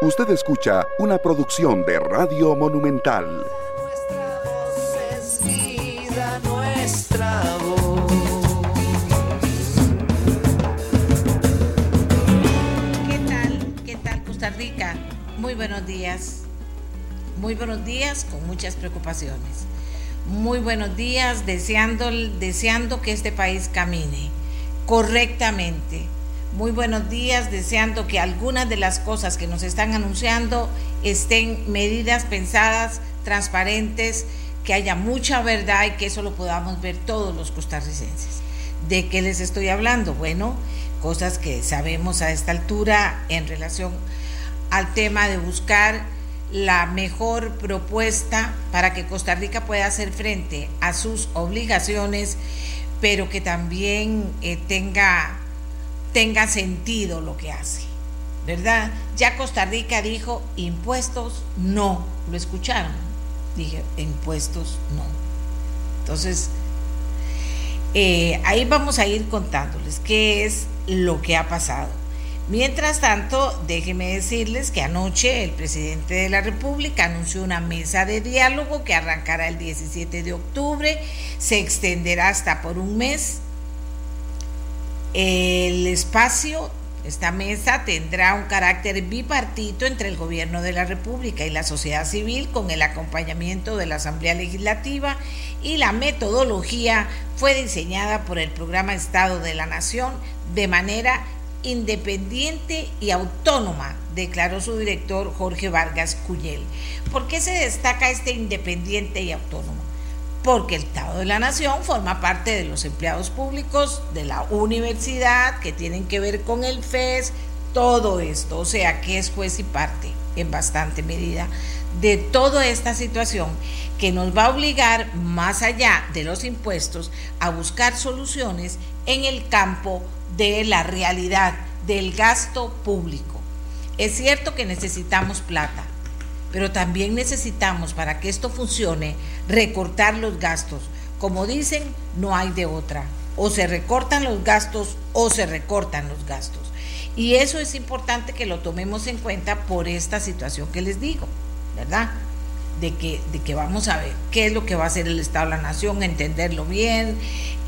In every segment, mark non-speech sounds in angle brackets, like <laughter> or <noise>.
Usted escucha una producción de Radio Monumental. Nuestra voz es vida, nuestra voz. ¿Qué tal? ¿Qué tal Costa Rica? Muy buenos días. Muy buenos días con muchas preocupaciones. Muy buenos días deseando, deseando que este país camine correctamente. Muy buenos días deseando que algunas de las cosas que nos están anunciando estén medidas pensadas, transparentes, que haya mucha verdad y que eso lo podamos ver todos los costarricenses. ¿De qué les estoy hablando? Bueno, cosas que sabemos a esta altura en relación al tema de buscar la mejor propuesta para que Costa Rica pueda hacer frente a sus obligaciones, pero que también eh, tenga, tenga sentido lo que hace, ¿verdad? Ya Costa Rica dijo impuestos no, ¿lo escucharon? Dije impuestos no. Entonces, eh, ahí vamos a ir contándoles qué es lo que ha pasado. Mientras tanto, déjenme decirles que anoche el presidente de la República anunció una mesa de diálogo que arrancará el 17 de octubre, se extenderá hasta por un mes. El espacio, esta mesa tendrá un carácter bipartito entre el gobierno de la República y la sociedad civil con el acompañamiento de la Asamblea Legislativa y la metodología fue diseñada por el programa Estado de la Nación de manera independiente y autónoma, declaró su director Jorge Vargas Cuyel. ¿Por qué se destaca este independiente y autónomo? Porque el Estado de la Nación forma parte de los empleados públicos, de la universidad, que tienen que ver con el FES, todo esto, o sea, que es juez y parte en bastante medida de toda esta situación que nos va a obligar, más allá de los impuestos, a buscar soluciones en el campo de la realidad del gasto público. Es cierto que necesitamos plata, pero también necesitamos, para que esto funcione, recortar los gastos. Como dicen, no hay de otra. O se recortan los gastos o se recortan los gastos. Y eso es importante que lo tomemos en cuenta por esta situación que les digo, ¿verdad? De que, de que vamos a ver qué es lo que va a hacer el Estado de la Nación, entenderlo bien,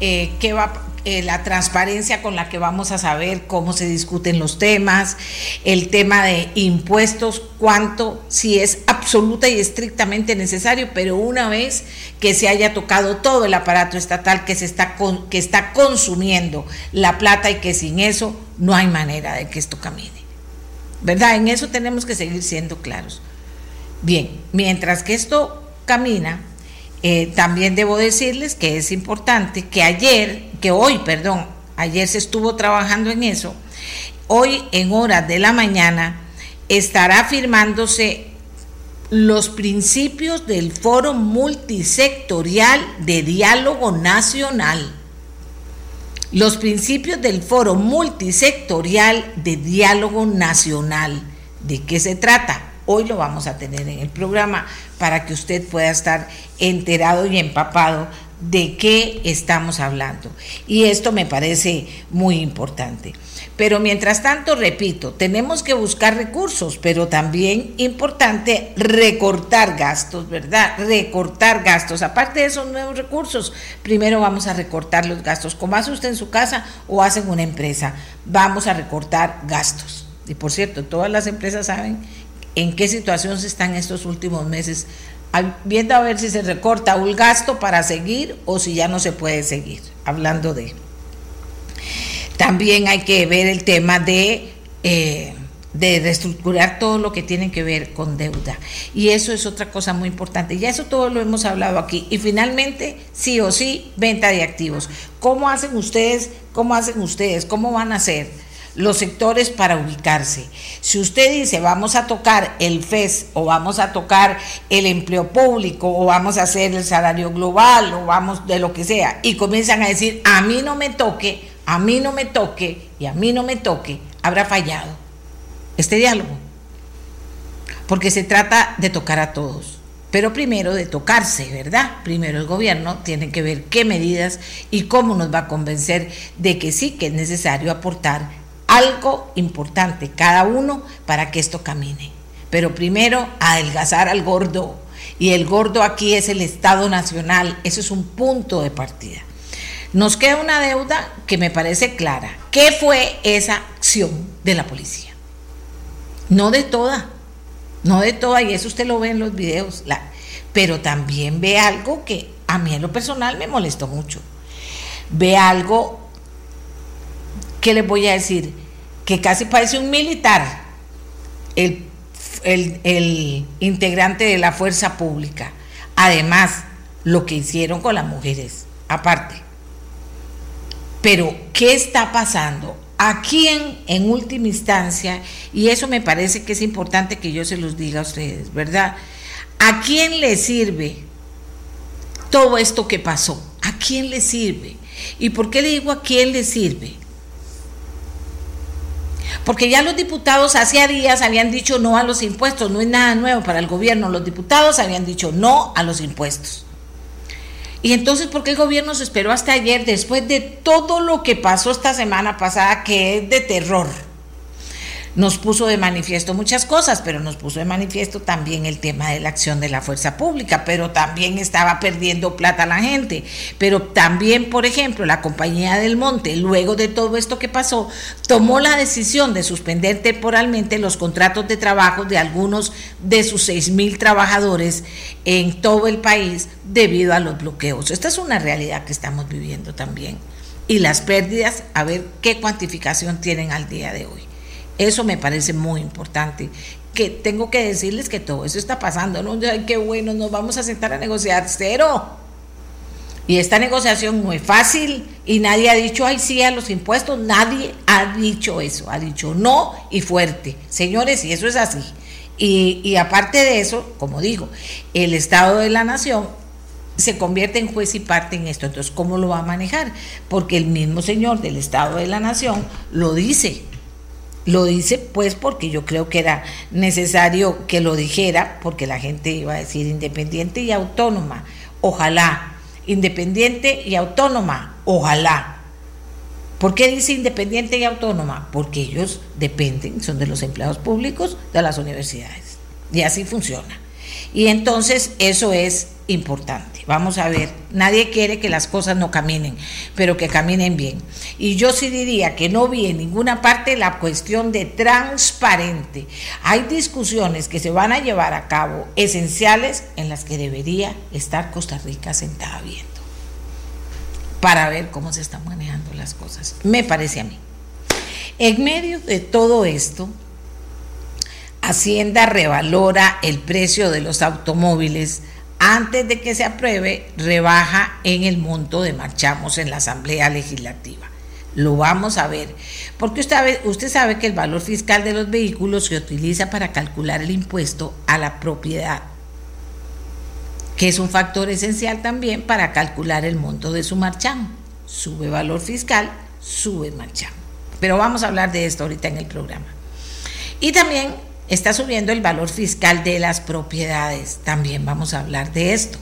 eh, qué va, eh, la transparencia con la que vamos a saber cómo se discuten los temas, el tema de impuestos, cuánto, si es absoluta y estrictamente necesario, pero una vez que se haya tocado todo el aparato estatal que se está que está consumiendo la plata y que sin eso no hay manera de que esto camine. ¿Verdad? En eso tenemos que seguir siendo claros. Bien, mientras que esto camina, eh, también debo decirles que es importante que ayer, que hoy, perdón, ayer se estuvo trabajando en eso, hoy en horas de la mañana estará firmándose los principios del Foro Multisectorial de Diálogo Nacional. Los principios del Foro Multisectorial de Diálogo Nacional. ¿De qué se trata? Hoy lo vamos a tener en el programa para que usted pueda estar enterado y empapado de qué estamos hablando. Y esto me parece muy importante. Pero mientras tanto, repito, tenemos que buscar recursos, pero también importante recortar gastos, ¿verdad? Recortar gastos. Aparte de esos nuevos recursos, primero vamos a recortar los gastos. Como hace usted en su casa o hace en una empresa, vamos a recortar gastos. Y por cierto, todas las empresas saben en qué situación se están estos últimos meses, viendo a ver si se recorta un gasto para seguir o si ya no se puede seguir, hablando de. También hay que ver el tema de, eh, de reestructurar todo lo que tiene que ver con deuda. Y eso es otra cosa muy importante. Ya eso todo lo hemos hablado aquí. Y finalmente, sí o sí, venta de activos. ¿Cómo hacen ustedes? ¿Cómo hacen ustedes? ¿Cómo van a hacer? Los sectores para ubicarse. Si usted dice vamos a tocar el FES o vamos a tocar el empleo público o vamos a hacer el salario global o vamos de lo que sea y comienzan a decir a mí no me toque, a mí no me toque y a mí no me toque, habrá fallado este diálogo. Porque se trata de tocar a todos. Pero primero de tocarse, ¿verdad? Primero el gobierno tiene que ver qué medidas y cómo nos va a convencer de que sí que es necesario aportar algo importante cada uno para que esto camine. pero primero adelgazar al gordo. Y el gordo aquí es el Estado Nacional, eso es un punto de partida. Nos queda una deuda que me parece clara. ¿Qué fue esa acción de la policía? No de toda, no de toda, y eso usted lo ve en los videos, pero también ve algo que a mí en lo personal me molestó mucho. Ve algo que les voy a decir, que casi parece un militar, el, el integrante de la fuerza pública. Además, lo que hicieron con las mujeres, aparte. Pero, ¿qué está pasando? ¿A quién en última instancia? Y eso me parece que es importante que yo se los diga a ustedes, ¿verdad? ¿A quién le sirve todo esto que pasó? ¿A quién le sirve? ¿Y por qué le digo a quién le sirve? Porque ya los diputados hacía días habían dicho no a los impuestos, no es nada nuevo para el gobierno, los diputados habían dicho no a los impuestos. Y entonces, ¿por qué el gobierno se esperó hasta ayer, después de todo lo que pasó esta semana pasada, que es de terror? Nos puso de manifiesto muchas cosas, pero nos puso de manifiesto también el tema de la acción de la fuerza pública, pero también estaba perdiendo plata la gente. Pero también, por ejemplo, la compañía del Monte, luego de todo esto que pasó, tomó la decisión de suspender temporalmente los contratos de trabajo de algunos de sus seis mil trabajadores en todo el país debido a los bloqueos. Esta es una realidad que estamos viviendo también. Y las pérdidas, a ver qué cuantificación tienen al día de hoy. Eso me parece muy importante. Que tengo que decirles que todo eso está pasando. ¿no? Ay, qué bueno, nos vamos a sentar a negociar cero. Y esta negociación no es fácil y nadie ha dicho, ay, sí, a los impuestos. Nadie ha dicho eso. Ha dicho no y fuerte. Señores, y eso es así. Y, y aparte de eso, como digo, el Estado de la Nación se convierte en juez y parte en esto. Entonces, ¿cómo lo va a manejar? Porque el mismo señor del Estado de la Nación lo dice. Lo dice pues porque yo creo que era necesario que lo dijera, porque la gente iba a decir independiente y autónoma, ojalá, independiente y autónoma, ojalá. ¿Por qué dice independiente y autónoma? Porque ellos dependen, son de los empleados públicos de las universidades. Y así funciona. Y entonces eso es importante. Vamos a ver, nadie quiere que las cosas no caminen, pero que caminen bien. Y yo sí diría que no vi en ninguna parte la cuestión de transparente. Hay discusiones que se van a llevar a cabo esenciales en las que debería estar Costa Rica sentada viendo para ver cómo se están manejando las cosas. Me parece a mí. En medio de todo esto, Hacienda revalora el precio de los automóviles antes de que se apruebe, rebaja en el monto de marchamos en la Asamblea Legislativa. Lo vamos a ver, porque usted sabe, que el valor fiscal de los vehículos se utiliza para calcular el impuesto a la propiedad, que es un factor esencial también para calcular el monto de su marchamo. Sube valor fiscal, sube marchamo. Pero vamos a hablar de esto ahorita en el programa. Y también está subiendo el valor fiscal de las propiedades. También vamos a hablar de esto,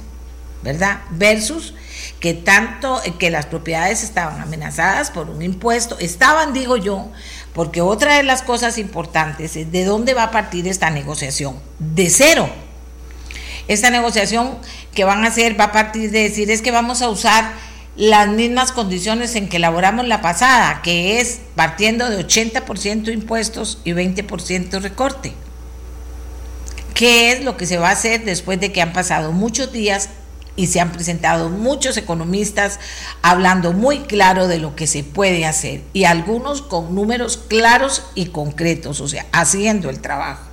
¿verdad? Versus que tanto que las propiedades estaban amenazadas por un impuesto, estaban, digo yo, porque otra de las cosas importantes es de dónde va a partir esta negociación, de cero. Esta negociación que van a hacer va a partir de decir es que vamos a usar las mismas condiciones en que elaboramos la pasada, que es partiendo de 80% impuestos y 20% recorte. ¿Qué es lo que se va a hacer después de que han pasado muchos días y se han presentado muchos economistas hablando muy claro de lo que se puede hacer y algunos con números claros y concretos, o sea, haciendo el trabajo?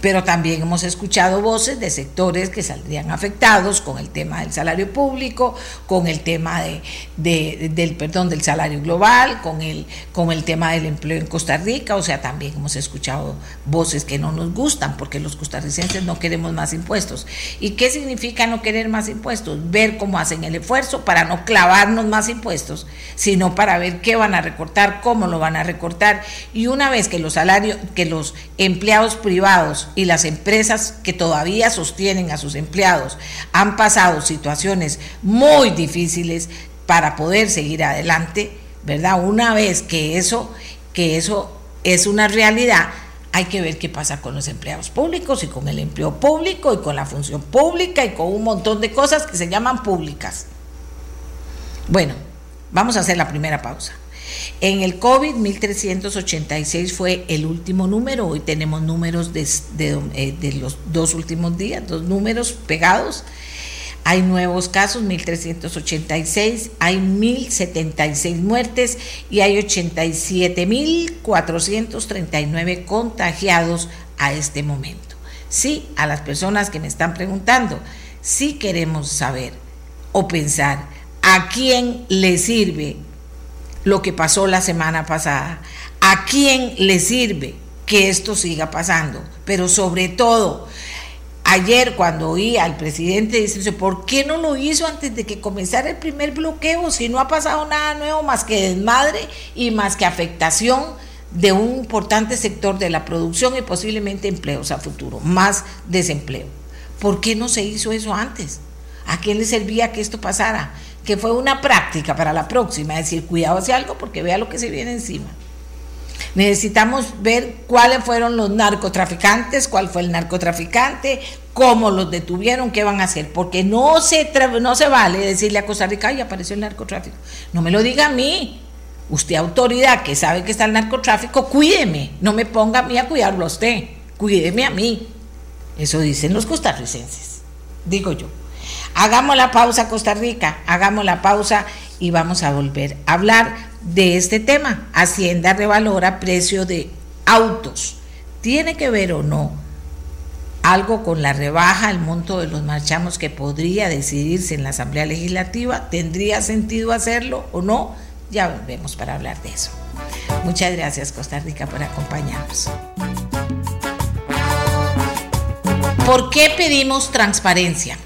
Pero también hemos escuchado voces de sectores que saldrían afectados con el tema del salario público, con el tema de, del perdón del salario global, con el, con el tema del empleo en Costa Rica, o sea, también hemos escuchado voces que no nos gustan porque los costarricenses no queremos más impuestos. ¿Y qué significa no querer más impuestos? Ver cómo hacen el esfuerzo para no clavarnos más impuestos, sino para ver qué van a recortar, cómo lo van a recortar y una vez que los salarios, que los empleados privados y las empresas que todavía sostienen a sus empleados han pasado situaciones muy difíciles para poder seguir adelante, ¿verdad? Una vez que eso, que eso es una realidad, hay que ver qué pasa con los empleados públicos y con el empleo público y con la función pública y con un montón de cosas que se llaman públicas. Bueno, vamos a hacer la primera pausa. En el COVID, 1386 fue el último número. Hoy tenemos números de, eh, de, los dos últimos días, dos números pegados. Hay nuevos casos, 1.386, hay 1.076 muertes y hay 87.439 contagiados a este momento. Sí, a las personas que me están preguntando, sí queremos saber o pensar a quién le sirve lo que pasó la semana pasada, a quién le sirve que esto siga pasando, pero sobre todo, ayer cuando oí al presidente dice, ¿por qué no lo hizo antes de que comenzara el primer bloqueo si no ha pasado nada nuevo más que desmadre y más que afectación de un importante sector de la producción y posiblemente empleos a futuro, más desempleo? ¿Por qué no se hizo eso antes? ¿A quién le servía que esto pasara? Que fue una práctica para la próxima, decir, cuidado hacia algo porque vea lo que se viene encima. Necesitamos ver cuáles fueron los narcotraficantes, cuál fue el narcotraficante, cómo los detuvieron, qué van a hacer, porque no se, no se vale decirle a Costa Rica, ay, apareció el narcotráfico. No me lo diga a mí. Usted, autoridad que sabe que está el narcotráfico, cuídeme, no me ponga a mí a cuidarlo a usted, cuídeme a mí. Eso dicen los costarricenses, digo yo. Hagamos la pausa, Costa Rica, hagamos la pausa y vamos a volver a hablar de este tema. Hacienda revalora precio de autos. ¿Tiene que ver o no algo con la rebaja, el monto de los marchamos que podría decidirse en la Asamblea Legislativa? ¿Tendría sentido hacerlo o no? Ya volvemos para hablar de eso. Muchas gracias Costa Rica por acompañarnos. ¿Por qué pedimos transparencia?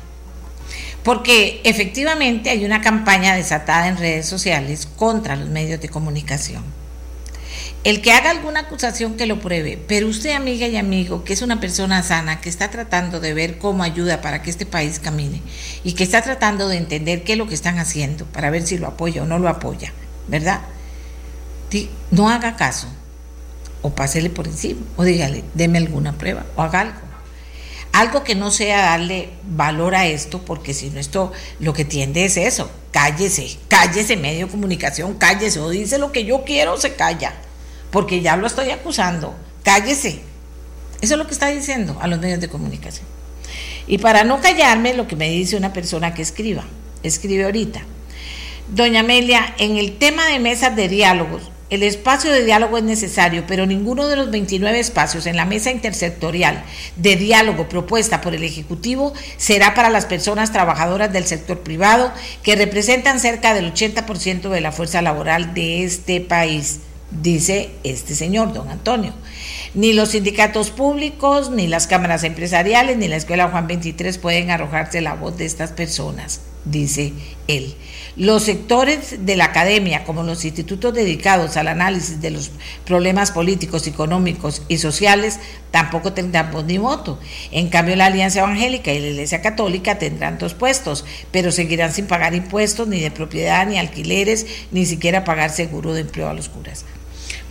Porque efectivamente hay una campaña desatada en redes sociales contra los medios de comunicación. El que haga alguna acusación que lo pruebe, pero usted amiga y amigo, que es una persona sana, que está tratando de ver cómo ayuda para que este país camine y que está tratando de entender qué es lo que están haciendo para ver si lo apoya o no lo apoya, ¿verdad? No haga caso o pásele por encima o dígale, deme alguna prueba o haga algo algo que no sea darle valor a esto, porque si no esto lo que tiende es eso, cállese, cállese medio de comunicación, cállese, o dice lo que yo quiero, se calla, porque ya lo estoy acusando, cállese. Eso es lo que está diciendo a los medios de comunicación. Y para no callarme, lo que me dice una persona que escriba, escribe ahorita. Doña Amelia, en el tema de mesas de diálogos, el espacio de diálogo es necesario, pero ninguno de los 29 espacios en la mesa intersectorial de diálogo propuesta por el Ejecutivo será para las personas trabajadoras del sector privado, que representan cerca del 80% de la fuerza laboral de este país, dice este señor, don Antonio. Ni los sindicatos públicos, ni las cámaras empresariales, ni la Escuela Juan 23 pueden arrojarse la voz de estas personas, dice él. Los sectores de la academia, como los institutos dedicados al análisis de los problemas políticos, económicos y sociales, tampoco tendrán voz ni voto. En cambio, la Alianza Evangélica y la Iglesia Católica tendrán dos puestos, pero seguirán sin pagar impuestos ni de propiedad, ni alquileres, ni siquiera pagar seguro de empleo a los curas.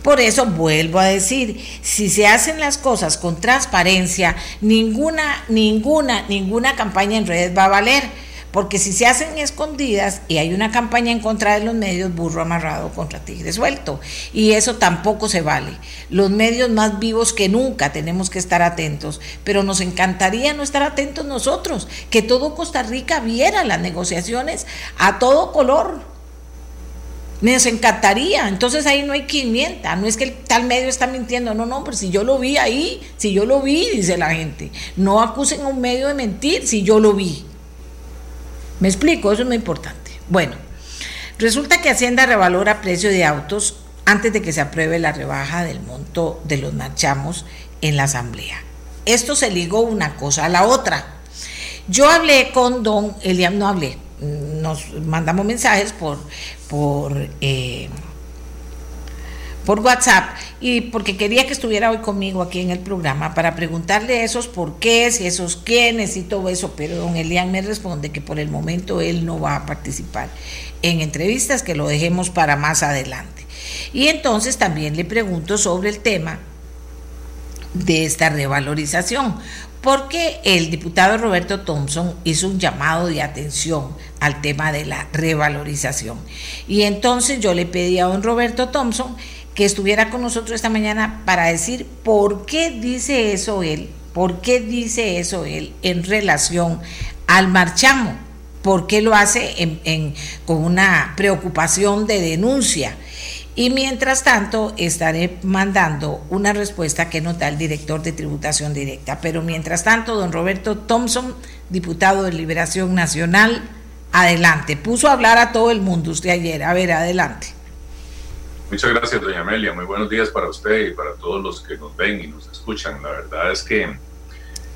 Por eso vuelvo a decir, si se hacen las cosas con transparencia, ninguna, ninguna, ninguna campaña en redes va a valer porque si se hacen escondidas y hay una campaña en contra de los medios, burro amarrado contra tigre suelto. Y eso tampoco se vale. Los medios más vivos que nunca tenemos que estar atentos, pero nos encantaría no estar atentos nosotros, que todo Costa Rica viera las negociaciones a todo color. Nos encantaría, entonces ahí no hay quien mienta, no es que el tal medio está mintiendo, no, no, pero si yo lo vi ahí, si yo lo vi, dice la gente, no acusen a un medio de mentir si yo lo vi. Me explico, eso es muy importante. Bueno, resulta que Hacienda revalora precio de autos antes de que se apruebe la rebaja del monto de los marchamos en la asamblea. Esto se ligó una cosa a la otra. Yo hablé con don Eliam, no hablé, nos mandamos mensajes por, por eh, por WhatsApp y porque quería que estuviera hoy conmigo aquí en el programa para preguntarle esos por qué, y esos quiénes y todo eso, pero don Elian me responde que por el momento él no va a participar en entrevistas, que lo dejemos para más adelante. Y entonces también le pregunto sobre el tema de esta revalorización, porque el diputado Roberto Thompson hizo un llamado de atención al tema de la revalorización. Y entonces yo le pedí a don Roberto Thompson que estuviera con nosotros esta mañana para decir por qué dice eso él, por qué dice eso él en relación al marchamo, por qué lo hace con una preocupación de denuncia. Y mientras tanto, estaré mandando una respuesta que nos da el director de tributación directa. Pero mientras tanto, don Roberto Thompson, diputado de Liberación Nacional, adelante. Puso a hablar a todo el mundo usted ayer. A ver, adelante. Muchas gracias, doña Amelia. Muy buenos días para usted y para todos los que nos ven y nos escuchan. La verdad es que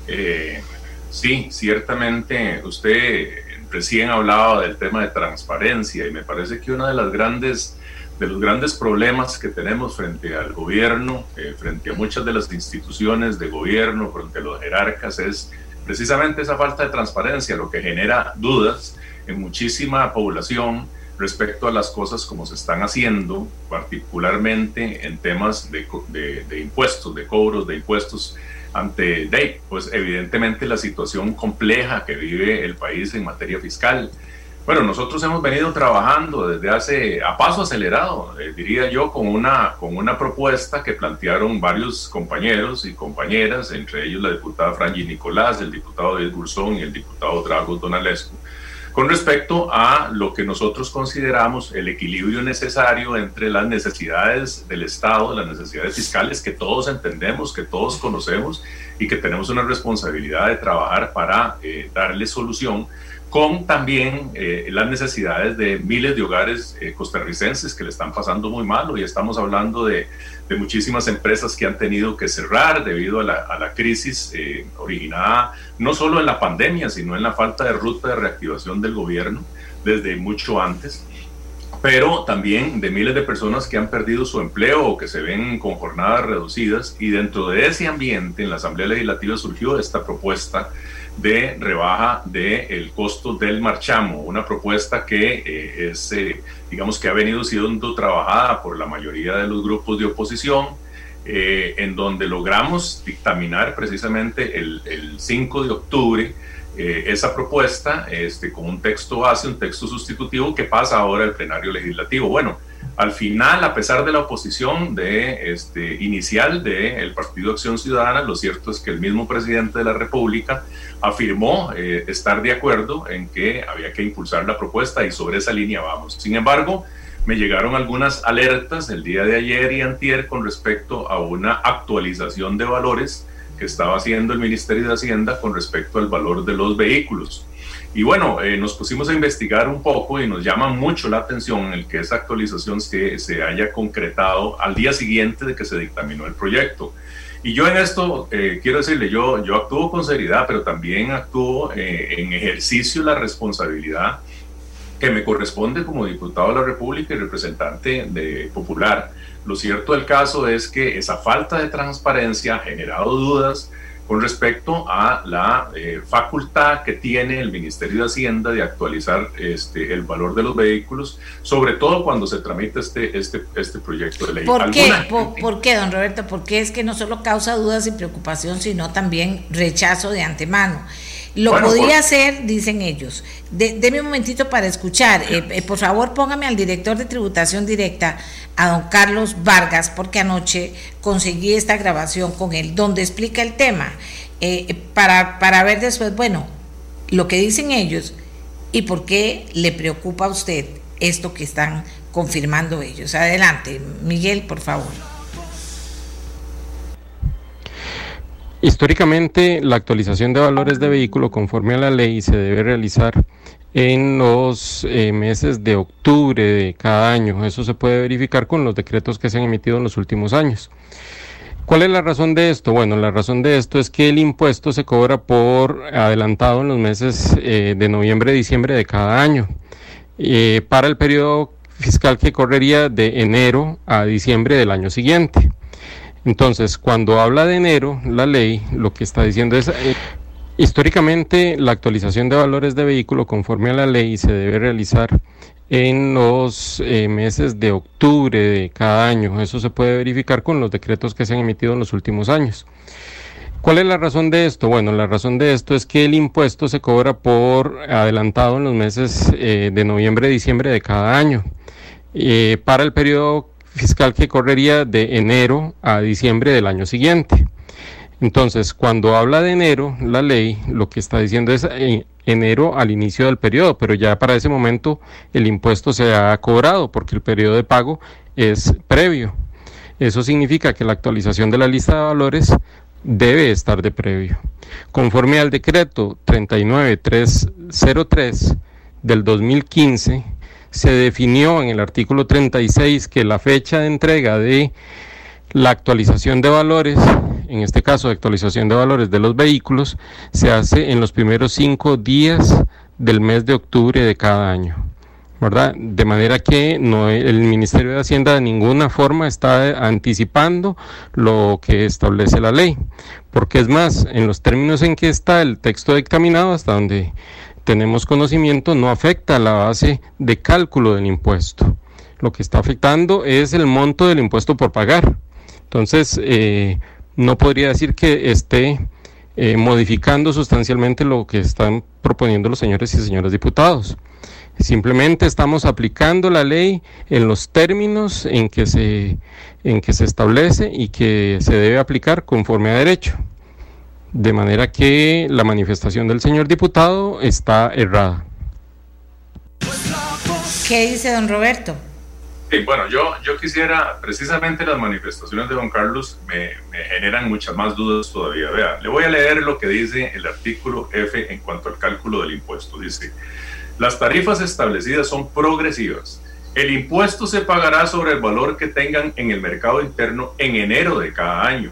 eh, sí, ciertamente usted recién hablaba del tema de transparencia y me parece que una de las grandes de los grandes problemas que tenemos frente al gobierno, eh, frente a muchas de las instituciones de gobierno, frente a los jerarcas, es precisamente esa falta de transparencia, lo que genera dudas en muchísima población respecto a las cosas como se están haciendo, particularmente en temas de, de, impuestos, de cobros de impuestos ante DEI, pues evidentemente la situación compleja que vive el país en materia fiscal, bueno, nosotros hemos venido trabajando desde hace, a paso acelerado, eh, diría yo, con una, con una propuesta que plantearon varios compañeros y compañeras, entre ellos la diputada Frangi Nicolás, el diputado David y el diputado Drago Donalescu, con respecto a lo que nosotros consideramos el equilibrio necesario entre las necesidades del Estado, las necesidades fiscales que todos entendemos, que todos conocemos y que tenemos una responsabilidad de trabajar para eh, darle solución con también eh, las necesidades de miles de hogares eh, costarricenses que le están pasando muy mal. y estamos hablando de, de, muchísimas empresas que han tenido que cerrar debido a la, a la crisis eh, originada no solo en la pandemia, sino en la falta de ruta de reactivación del gobierno desde mucho antes pero también de miles de personas que han perdido su empleo o que se ven con jornadas reducidas. Y dentro de ese ambiente, en la Asamblea Legislativa surgió esta propuesta de rebaja del costo del marchamo, una propuesta que eh, es, eh, digamos que ha venido siendo trabajada por la mayoría de los grupos de oposición, eh, en donde logramos dictaminar precisamente el, el 5 de octubre esa propuesta este, con un texto base, un texto sustitutivo que pasa ahora al plenario legislativo. Bueno, al final, a pesar de la oposición este, inicial del Partido Acción Ciudadana, lo cierto es que el mismo presidente de la República afirmó eh, estar de acuerdo en que había que impulsar la propuesta y sobre esa línea vamos. Sin embargo, me llegaron algunas alertas el día de ayer y antier con respecto a una actualización de valores que estaba haciendo el Ministerio de Hacienda con respecto al valor de los vehículos. Y bueno, eh, nos pusimos a investigar un poco y nos llama mucho la atención el que esa actualización se, se haya concretado al día siguiente de que se dictaminó el proyecto. Y yo en esto eh, quiero decirle, yo, yo actúo con seriedad, pero también actúo eh, en ejercicio la responsabilidad que me corresponde como diputado de la República y representante de Popular. Lo cierto del caso es que esa falta de transparencia ha generado dudas, con respecto a la eh, facultad que tiene el Ministerio de Hacienda de actualizar este, el valor de los vehículos, sobre todo cuando se tramita este, este, este proyecto de ley. ¿Por qué? ¿Por, qué, don Roberto? Porque es que no solo causa dudas y preocupación, sino también rechazo de antemano. Lo podría hacer, dicen ellos. De, deme un momentito para escuchar. Eh, eh, por favor, póngame al director de tributación directa, a don Carlos Vargas, porque anoche conseguí esta grabación con él, donde explica el tema, eh, para, para ver después, bueno, lo que dicen ellos y por qué le preocupa a usted esto que están confirmando ellos. Adelante, Miguel, por favor. Históricamente, la actualización de valores de vehículo conforme a la ley se debe realizar en los eh, meses de octubre de cada año. Eso se puede verificar con los decretos que se han emitido en los últimos años. ¿Cuál es la razón de esto? Bueno, la razón de esto es que el impuesto se cobra por adelantado en los meses eh, de noviembre y diciembre de cada año. Eh, para el periodo fiscal que correría de enero a diciembre del año siguiente. Entonces, cuando habla de enero, la ley lo que está diciendo es, eh, históricamente la actualización de valores de vehículo conforme a la ley se debe realizar en los eh, meses de octubre de cada año. Eso se puede verificar con los decretos que se han emitido en los últimos años. ¿Cuál es la razón de esto? Bueno, la razón de esto es que el impuesto se cobra por adelantado en los meses eh, de noviembre y diciembre de cada año. Eh, para el periodo fiscal que correría de enero a diciembre del año siguiente. Entonces, cuando habla de enero, la ley lo que está diciendo es eh, enero al inicio del periodo, pero ya para ese momento el impuesto se ha cobrado porque el periodo de pago es previo. Eso significa que la actualización de la lista de valores debe estar de previo. Conforme al decreto 39303 del 2015, se definió en el artículo 36 que la fecha de entrega de la actualización de valores, en este caso actualización de valores de los vehículos, se hace en los primeros cinco días del mes de octubre de cada año. ¿verdad? De manera que no, el Ministerio de Hacienda de ninguna forma está anticipando lo que establece la ley, porque es más, en los términos en que está el texto dictaminado, hasta donde tenemos conocimiento, no afecta la base de cálculo del impuesto. Lo que está afectando es el monto del impuesto por pagar. Entonces, eh, no podría decir que esté eh, modificando sustancialmente lo que están proponiendo los señores y señoras diputados. Simplemente estamos aplicando la ley en los términos en que se, en que se establece y que se debe aplicar conforme a derecho. De manera que la manifestación del señor diputado está errada. ¿Qué dice don Roberto? Sí, bueno, yo, yo quisiera, precisamente las manifestaciones de don Carlos me, me, generan muchas más dudas todavía. Vea, le voy a leer lo que dice el artículo F en cuanto al cálculo del impuesto. Dice, las tarifas establecidas son progresivas. El impuesto se pagará sobre el valor que tengan en el mercado interno en enero de cada año.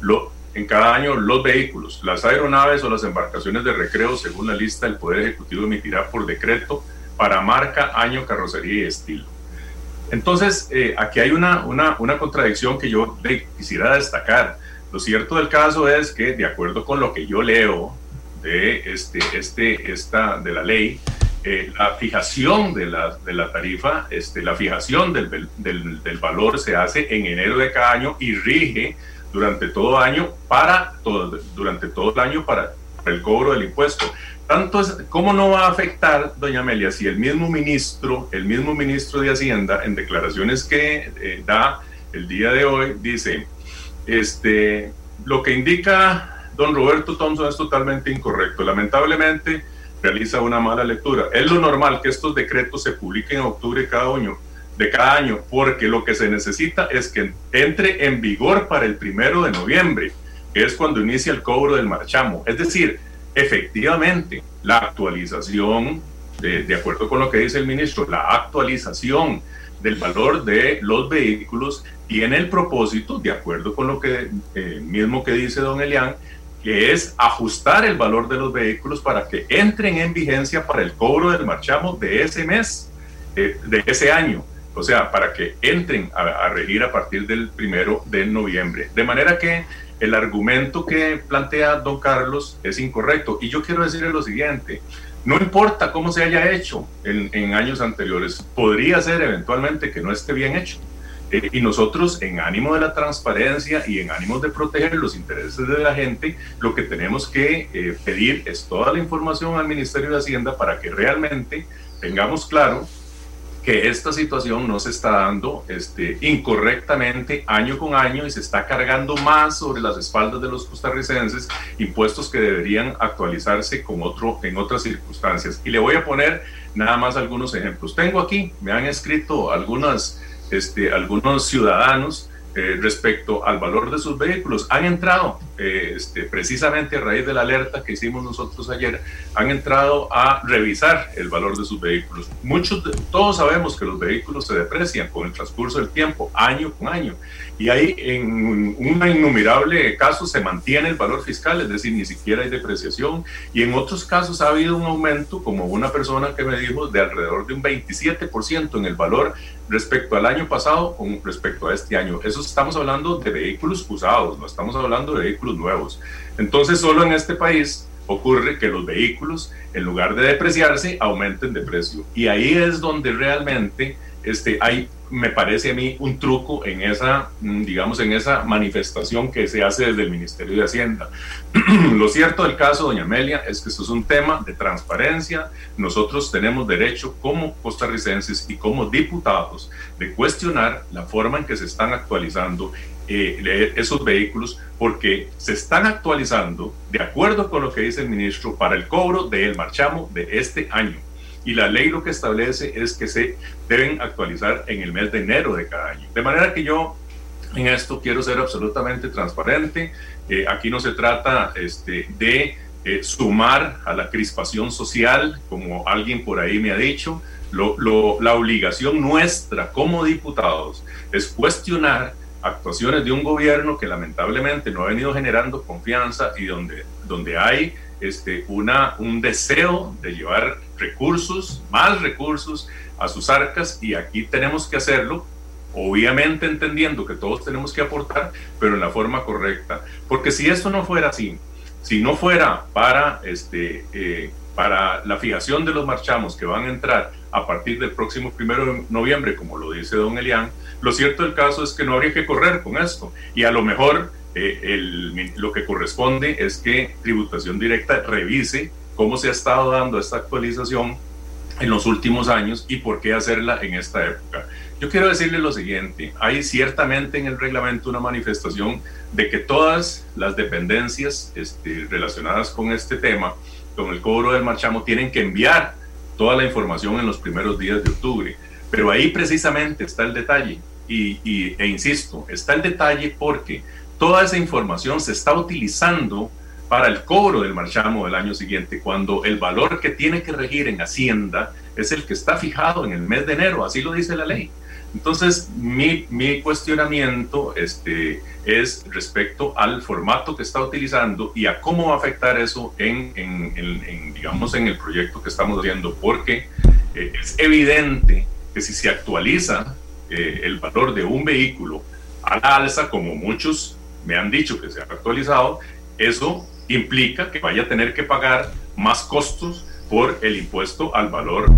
Lo, en cada año los vehículos, las aeronaves o las embarcaciones de recreo, según la lista el Poder Ejecutivo emitirá por decreto para marca, año, carrocería y estilo. Entonces, eh, aquí hay una, una, una, contradicción que yo quisiera destacar. Lo cierto del caso es que, de acuerdo con lo que yo leo de, este, este, esta, de la ley, eh, la fijación de la, de la tarifa, este, la fijación del, del, del valor se hace en enero de cada año y rige durante todo año para todo, durante todo el año para el cobro del impuesto. Tanto es, ¿cómo no va a afectar, doña Amelia, si el mismo ministro, el mismo ministro de Hacienda, en declaraciones que eh, da el día de hoy, dice, este, lo que indica don Roberto Thompson es totalmente incorrecto. Lamentablemente realiza una mala lectura. Es lo normal que estos decretos se publiquen en octubre cada año, de cada año, porque lo que se necesita es que entre en vigor para el primero de noviembre, que es cuando inicia el cobro del marchamo. Es decir, efectivamente, la actualización, de, de acuerdo con lo que dice el ministro, la actualización del valor de los vehículos tiene el propósito, de acuerdo con lo que eh, mismo que dice don Elian, que es ajustar el valor de los vehículos para que entren en vigencia para el cobro del marchamo de ese mes, eh, de ese año o sea, para que entren a, a, regir a partir del primero de noviembre. De manera que el argumento que plantea don Carlos es incorrecto. Y yo quiero decirle lo siguiente, no importa cómo se haya hecho en, en años anteriores, podría ser eventualmente que no esté bien hecho. Eh, y nosotros, en ánimo de la transparencia y en ánimo de proteger los intereses de la gente, lo que tenemos que eh, pedir es toda la información al Ministerio de Hacienda para que realmente tengamos claro que esta situación no se está dando este, incorrectamente año con año y se está cargando más sobre las espaldas de los costarricenses impuestos que deberían actualizarse con otro, en otras circunstancias. Y le voy a poner nada más algunos ejemplos. Tengo aquí, me han escrito algunas, este, algunos ciudadanos eh, respecto al valor de sus vehículos. Han entrado, eh, este, precisamente a raíz de la alerta que hicimos nosotros ayer, han entrado a revisar el valor de sus vehículos. Muchos, todos sabemos que los vehículos se deprecian con el transcurso del tiempo, año con año. Y ahí en un innumerable casos se mantiene el valor fiscal, es decir, ni siquiera hay depreciación. Y en otros casos ha habido un aumento, como una persona que me dijo, de alrededor de un 27% en el valor respecto al año pasado con respecto a este año. Eso estamos hablando de vehículos usados, no estamos hablando de vehículos nuevos. Entonces, solo en este país ocurre que los vehículos, en lugar de depreciarse, aumenten de precio. Y ahí es donde realmente este, hay, me parece a mí, un truco en esa, mm, digamos, en esa manifestación que se hace desde el Ministerio de Hacienda. <clears throat> Lo cierto del caso, doña Amelia, es que esto es un tema de transparencia. Nosotros tenemos derecho como costarricenses y como diputados de cuestionar la forma en que se están actualizando eh, esos vehículos porque se están actualizando de acuerdo con lo que dice el ministro para el cobro del marchamo de este año. Y la ley lo que establece es que se deben actualizar en el mes de enero de cada año. De manera que yo en esto quiero ser absolutamente transparente. Eh, aquí no se trata este, de eh, sumar a la crispación social, como alguien por ahí me ha dicho. la obligación nuestra como diputados es cuestionar actuaciones de un gobierno que lamentablemente no ha venido generando confianza y donde, donde hay este, una, un deseo de llevar recursos, más recursos a sus arcas y aquí tenemos que hacerlo, obviamente entendiendo que todos tenemos que aportar, pero en la forma correcta. Porque si esto no fuera así, si no fuera para, este, eh, para la fijación de los marchamos que van a entrar a partir del próximo primero de noviembre, como lo dice don Elian, lo cierto del caso es que no habría que correr con esto. Y a lo mejor eh, lo que corresponde es que tributación directa revise cómo se ha estado dando esta actualización en los últimos años y por qué hacerla en esta época. Yo quiero decirle lo siguiente, hay ciertamente en el reglamento una manifestación de que todas las dependencias este, relacionadas con este tema, con el cobro del marchamo, tienen que enviar toda la información en los primeros días de octubre. Pero ahí precisamente está el detalle. Y, e insisto, está el detalle porque toda esa información se está utilizando para el cobro del marchamo del año siguiente, cuando el valor que tiene que regir en Hacienda es el que está fijado en el mes de enero, así lo dice la ley. Entonces, mi, mi cuestionamiento este, es respecto al formato que está utilizando y a cómo va a afectar eso en, digamos, en el proyecto que estamos haciendo, porque eh, es evidente que si se actualiza eh, el valor de un vehículo a la alza, como muchos me han dicho que se ha actualizado, eso implica que vaya a tener que pagar más costos por el impuesto al valor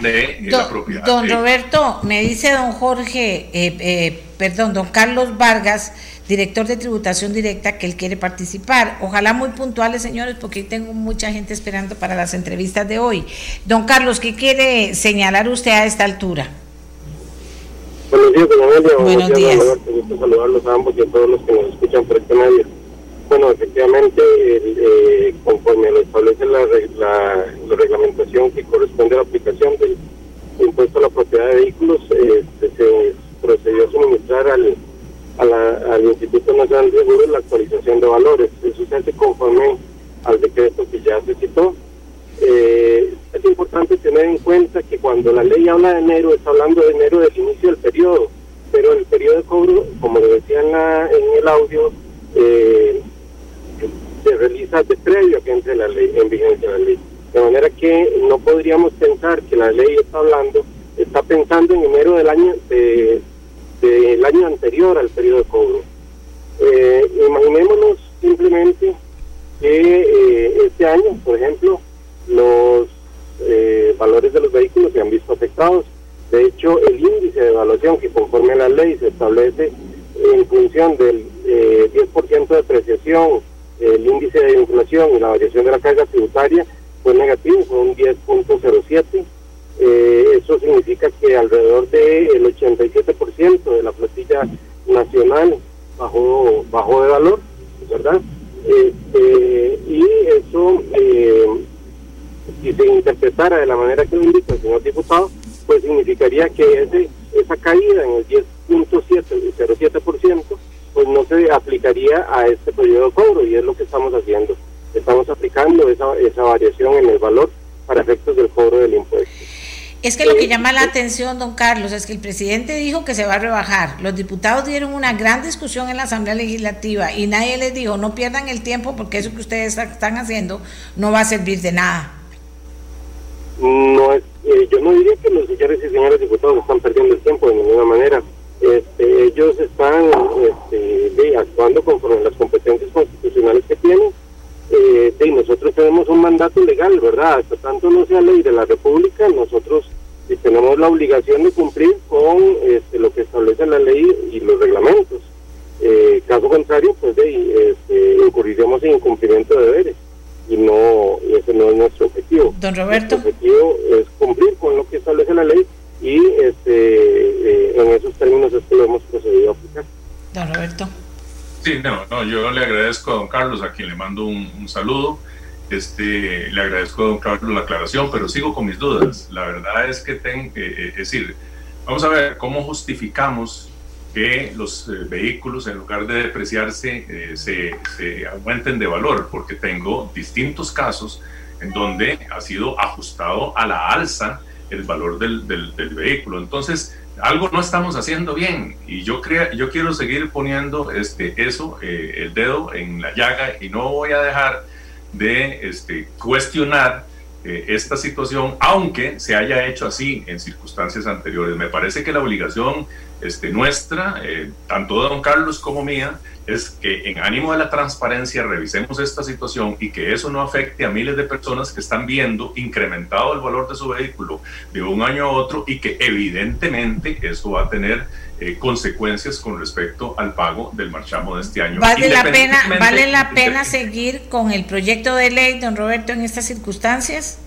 de la propiedad. Don Roberto, me dice don Jorge, eh, eh, perdón, don Carlos Vargas, director de tributación directa, que él quiere participar. Ojalá muy puntuales, señores, porque tengo mucha gente esperando para las entrevistas de hoy. Don Carlos, ¿qué quiere señalar usted a esta altura? Buenos días, don Buenos días. Gusto saludarlos a ambos y a todos los que nos escuchan por este medio. Bueno, efectivamente, eh, conforme lo establece la, la, reglamentación que corresponde a la aplicación del impuesto a la propiedad de vehículos, este, se procedió a suministrar al al Instituto Nacional de Seguros la actualización de valores. Eso se hace conforme al decreto que ya se citó. Eh, es importante tener en cuenta que cuando la ley habla de enero, está hablando de enero del inicio del periodo, pero el periodo de cobro, como lo decía en, en el audio, eh, se realiza de previo a que entre la ley, en vigencia la ley. De manera que no podríamos pensar que la ley está hablando, está pensando en enero del año de, del año anterior al periodo de cobro. Eh, imaginémonos simplemente que eh, este año, por ejemplo, los eh, valores de los vehículos se han visto afectados. De hecho, el índice de evaluación que conforme a la ley se establece en función del 10% de depreciación, el índice de inflación y la variación de la carga tributaria fue negativo, fue un 10.07 eh, eso significa que alrededor del 87% de la flotilla nacional bajó, bajó de valor, ¿verdad? Este, y eso, eh, si se interpretara de la manera que lo indica el señor diputado, pues significaría que ese, esa caída en el 10.07%, pues no se aplicaría a este periodo de cobro, y es lo que estamos haciendo. Estamos aplicando esa, esa variación en el valor para efectos del cobro del impuesto. Es que lo que llama la atención, don Carlos, es que el presidente dijo que se va a rebajar. Los diputados dieron una gran discusión en la Asamblea Legislativa y nadie les dijo, no pierdan el tiempo porque eso que ustedes están haciendo no va a servir de nada. No, eh, yo no diría que los señores y señores diputados están perdiendo el tiempo de ninguna manera. Este, ellos están este, actuando conforme las competencias constitucionales que tienen. Eh, nosotros tenemos un mandato legal, ¿verdad? Hasta tanto no sea ley de la República, nosotros tenemos la obligación de cumplir con este, lo que establece la ley y los reglamentos. Eh, caso contrario, pues de, este, incurriremos en incumplimiento de deberes y no ese no es nuestro objetivo. Don Roberto. Nuestro objetivo es cumplir con lo que establece la ley y este, eh, en esos términos es que lo hemos procedido a aplicar. Don Roberto. Sí, no, no, yo le agradezco a don Carlos, a quien le mando un, saludo. Este, le agradezco a don Carlos la aclaración, pero sigo con mis dudas. La verdad es que, tengo, eh, eh, es decir, vamos a ver cómo justificamos que los eh, vehículos, en lugar de depreciarse, se, se, aumenten de valor, porque tengo distintos casos en donde ha sido ajustado a la alza el valor del, del, del vehículo. Entonces, algo no estamos haciendo bien y yo, creo, yo quiero seguir poniendo este, eso, eh, el dedo en la llaga y no voy a dejar de este, cuestionar eh, esta situación, aunque se haya hecho así en circunstancias anteriores. Me parece que la obligación este, nuestra, eh, tanto de don Carlos como mía, es que en ánimo de la transparencia revisemos esta situación y que eso no afecte a miles de personas que están viendo incrementado el valor de su vehículo de un año a otro y que evidentemente eso va a tener eh, consecuencias con respecto al pago del marchamo de este año. ¿Vale la pena, ¿vale la pena seguir con el proyecto de ley, don Roberto, en estas circunstancias?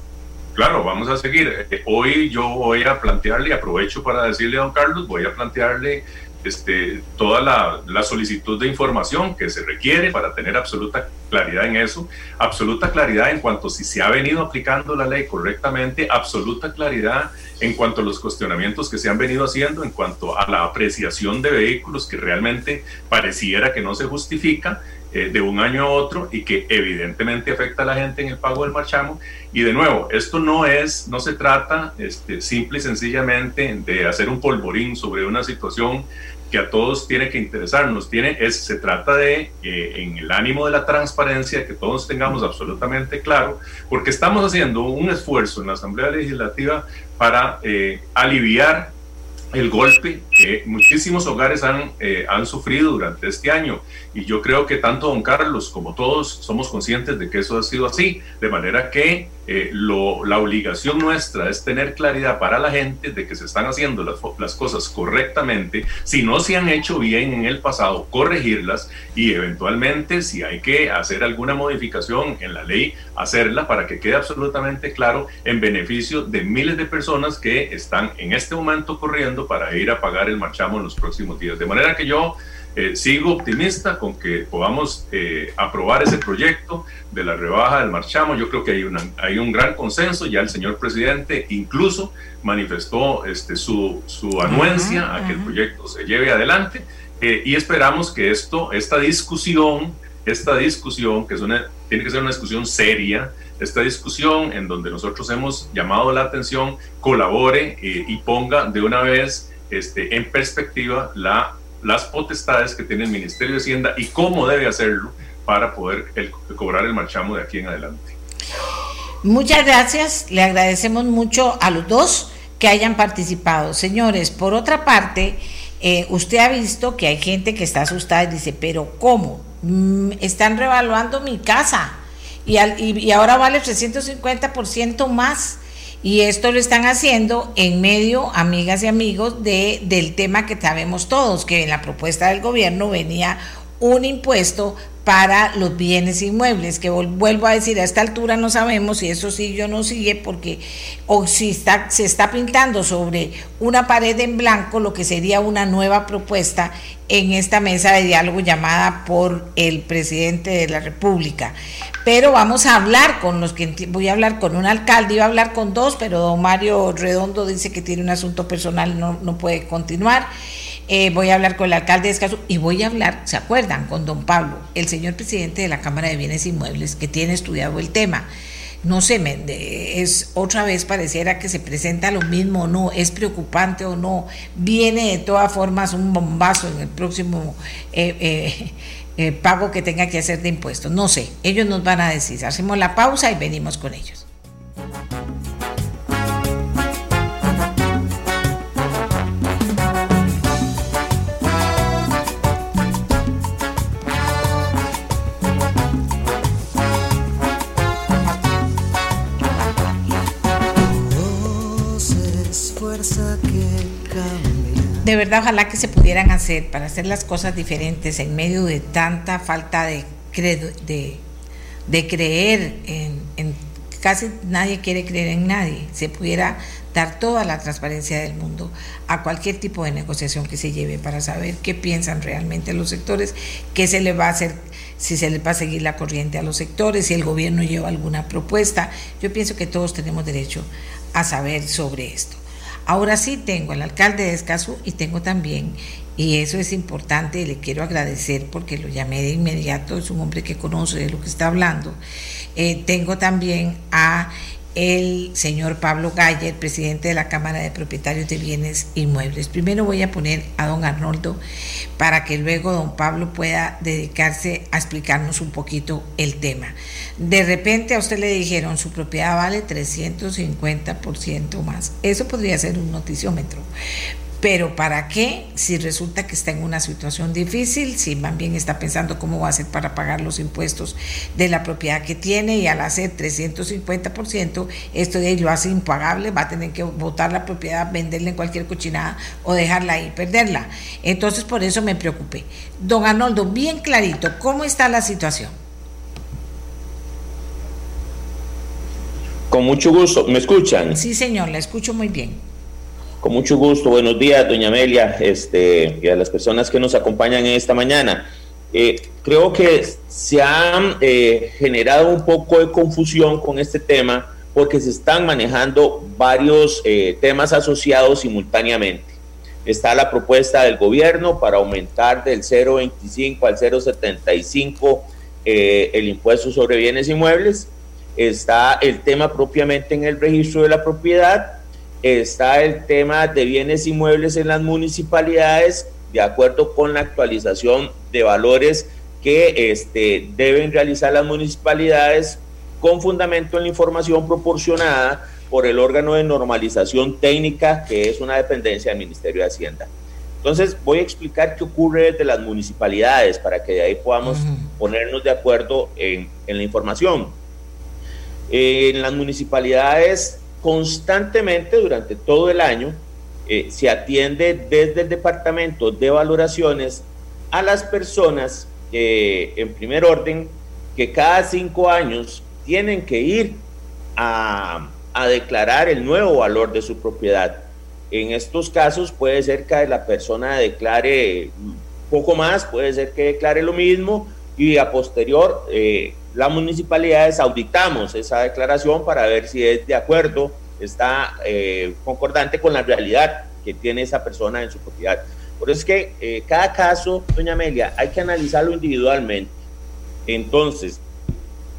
Claro, vamos a seguir. Eh, hoy yo voy a plantearle, aprovecho para decirle a don Carlos, voy a plantearle este, toda la, solicitud de información que se requiere para tener absoluta claridad en eso, absoluta claridad en cuanto si se ha venido aplicando la ley correctamente, absoluta claridad en cuanto a los cuestionamientos que se han venido haciendo, en cuanto a la apreciación de vehículos que realmente pareciera que no se justifica eh, de un año a otro y que evidentemente afecta a la gente en el pago del marchamo. Y de nuevo, esto no es, no se trata este, simple y sencillamente de hacer un polvorín sobre una situación que a todos tiene que interesarnos. Tiene, es, se trata de, eh, en el ánimo de la transparencia, que todos tengamos absolutamente claro, porque estamos haciendo un esfuerzo en la Asamblea Legislativa para eh, aliviar el golpe que muchísimos hogares han, eh, han sufrido durante este año. Y yo creo que tanto don Carlos como todos somos conscientes de que eso ha sido así. De manera que eh, lo, la obligación nuestra es tener claridad para la gente de que se están haciendo las, las cosas correctamente. Si no se han hecho bien en el pasado, corregirlas y eventualmente si hay que hacer alguna modificación en la ley, hacerla para que quede absolutamente claro en beneficio de miles de personas que están en este momento corriendo para ir a pagar el marchamo en los próximos días. De manera que yo eh, sigo optimista con que podamos eh, aprobar ese proyecto de la rebaja del marchamo. Yo creo que hay, una, hay un gran consenso. Ya el señor presidente incluso manifestó este, su, su anuencia a que el proyecto se lleve adelante. Eh, y esperamos que esto, esta discusión, esta discusión, que es una, tiene que ser una discusión seria, esta discusión en donde nosotros hemos llamado la atención, colabore y ponga de una vez este, en perspectiva la, las potestades que tiene el Ministerio de Hacienda y cómo debe hacerlo para poder cobrar el marchamo de aquí en adelante. Muchas gracias, le agradecemos mucho a los dos que hayan participado. Señores, por otra parte, eh, usted ha visto que hay gente que está asustada y dice, pero ¿cómo? Mm, están revaluando mi casa y, y, y ahora vale 350% más. Y esto lo están haciendo en medio, amigas y amigos, de, del tema que sabemos todos, que en la propuesta del gobierno venía un impuesto para los bienes inmuebles, que vuelvo a decir, a esta altura no sabemos si eso sí yo no sigue, porque o si está, se está pintando sobre una pared en blanco lo que sería una nueva propuesta en esta mesa de diálogo llamada por el presidente de la República. Pero vamos a hablar con los que voy a hablar con un alcalde, iba a hablar con dos, pero don Mario Redondo dice que tiene un asunto personal, no, no puede continuar. Eh, voy a hablar con el alcalde de Escazú y voy a hablar, ¿se acuerdan? Con don Pablo, el señor presidente de la Cámara de Bienes Inmuebles, que tiene estudiado el tema. No sé, es otra vez pareciera que se presenta lo mismo o no, es preocupante o no, viene de todas formas un bombazo en el próximo eh, eh, pago que tenga que hacer de impuestos. No sé, ellos nos van a decir. Hacemos la pausa y venimos con ellos. Verdad ojalá que se pudieran hacer para hacer las cosas diferentes en medio de tanta falta de, creer en, en, casi nadie quiere creer en nadie, se pudiera dar toda la transparencia del mundo a cualquier tipo de negociación que se lleve para saber qué piensan realmente los sectores, qué se le va a hacer, si se le va a seguir la corriente a los sectores, si el gobierno lleva alguna propuesta. Yo pienso que todos tenemos derecho a saber sobre esto. Ahora sí tengo al alcalde de Escazú y tengo también, y eso es importante y le quiero agradecer porque lo llamé de inmediato, es un hombre que conoce de lo que está hablando. Eh, tengo también a el señor Pablo Galler, presidente de la Cámara de Propietarios de Bienes Inmuebles. Primero voy a poner a don Arnoldo para que luego don Pablo pueda dedicarse a explicarnos un poquito el tema. De repente a usted le dijeron su propiedad vale 350% más. Eso podría ser un noticiómetro. Pero ¿para qué? Si resulta que está en una situación difícil, si más bien está pensando cómo va a hacer para pagar los impuestos de la propiedad que tiene y al hacer 350%, esto de ahí lo hace impagable, va a tener que botar la propiedad, venderla en cualquier cochinada o dejarla ahí, perderla. Entonces por eso me preocupé. Don Arnoldo, bien clarito, ¿cómo está la situación? Con mucho gusto, ¿me escuchan? Sí, señor, la escucho muy bien. Con mucho gusto, buenos días, doña Amelia, este, y a las personas que nos acompañan esta mañana. Eh, creo que se ha eh, generado un poco de confusión con este tema porque se están manejando varios eh, temas asociados simultáneamente. Está la propuesta del gobierno para aumentar del 0,25 al 0,75 el impuesto sobre bienes inmuebles. Está el tema propiamente en el registro de la propiedad está el tema de bienes inmuebles en las municipalidades, de acuerdo con la actualización de valores que este, deben realizar las municipalidades con fundamento en la información proporcionada por el órgano de normalización técnica, que es una dependencia del Ministerio de Hacienda. Entonces, voy a explicar qué ocurre desde las municipalidades para que de ahí podamos ponernos de acuerdo en, en la información. En las municipalidades constantemente durante todo el año eh, se atiende desde el departamento de valoraciones a las personas que en primer orden que cada cinco años tienen que ir a, a declarar el nuevo valor de su propiedad. En estos casos puede ser que la persona declare poco más, puede ser que declare lo mismo y a posterior eh, las municipalidades auditamos esa declaración para ver si es de acuerdo, está eh, concordante con la realidad que tiene esa persona en su propiedad. Por eso es que eh, cada caso, doña Amelia, hay que analizarlo individualmente. Entonces,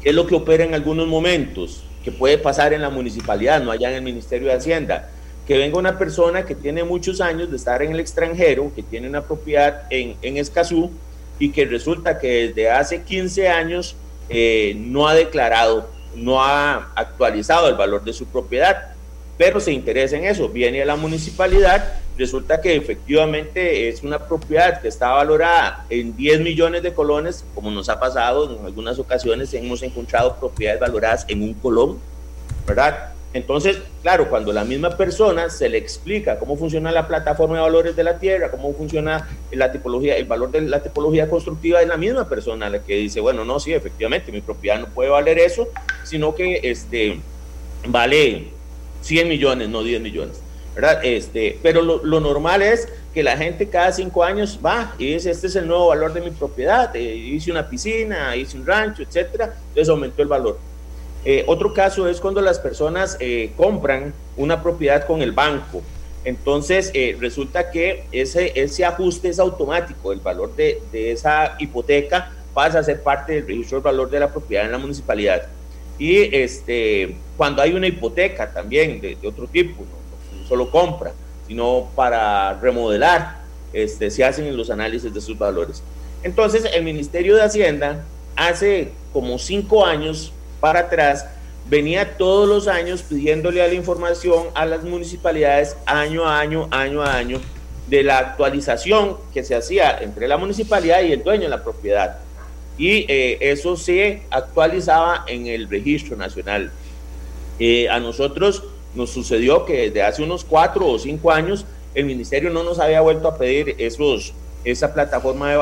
¿qué es lo que opera en algunos momentos? Que puede pasar en la municipalidad, no allá en el Ministerio de Hacienda. Que venga una persona que tiene muchos años de estar en el extranjero, que tiene una propiedad en, en Escazú y que resulta que desde hace 15 años eh, no ha declarado, no ha actualizado el valor de su propiedad, pero se interesa en eso. Viene a la municipalidad, resulta que efectivamente es una propiedad que está valorada en 10 millones de colones, como nos ha pasado en algunas ocasiones, hemos encontrado propiedades valoradas en un colón, ¿verdad? Entonces, claro, cuando la misma persona se le explica cómo funciona la plataforma de valores de la tierra, cómo funciona la tipología, el valor de la tipología constructiva, es la misma persona la que dice, bueno, no, sí, efectivamente, mi propiedad no puede valer eso, sino que este, vale 100 millones, no 10 millones. ¿verdad? Este, pero lo, normal es que la gente cada cinco años va y dice, este es el nuevo valor de mi propiedad, eh, hice una piscina, hice un rancho, etcétera, entonces aumentó el valor. Eh, otro caso es cuando las personas eh, compran una propiedad con el banco. Entonces eh, resulta que ese, ese ajuste es automático, el valor de, de, esa hipoteca pasa a ser parte del registro del valor de la propiedad en la municipalidad. Y este, cuando hay una hipoteca también de, de otro tipo, no, no, solo compra, sino para remodelar, este, se hacen los análisis de sus valores. Entonces el Ministerio de Hacienda hace como cinco años para atrás, venía todos los años pidiéndole a la información a las municipalidades año a año, año a año, de la actualización que se hacía entre la municipalidad y el dueño de la propiedad. Y eh, eso se actualizaba en el registro nacional. Eh, a nosotros nos sucedió que desde hace unos cuatro o cinco años el ministerio no nos había vuelto a pedir esos, esa plataforma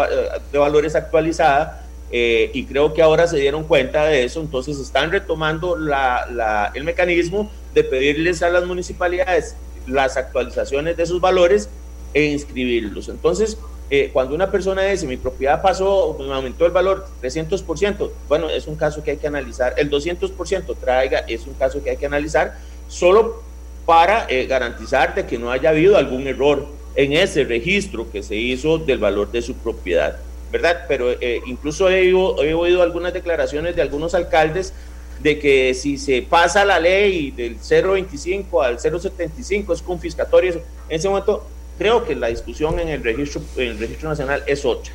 de, valores actualizada eh, y creo que ahora se dieron cuenta de eso, entonces están retomando la, el mecanismo de pedirles a las municipalidades las actualizaciones de esos valores e inscribirlos. Entonces, eh, cuando una persona dice mi propiedad pasó, me aumentó el valor 300%, bueno, es un caso que hay que analizar. El 200% traiga, es un caso que hay que analizar solo para eh, garantizar de que no haya habido algún error en ese registro que se hizo del valor de su propiedad, ¿verdad? Pero eh, incluso he, he oído algunas declaraciones de algunos alcaldes de que si se pasa la ley del 0.25 al 0.75 es confiscatorio. En ese momento creo que la discusión en el registro, en el registro nacional es otra,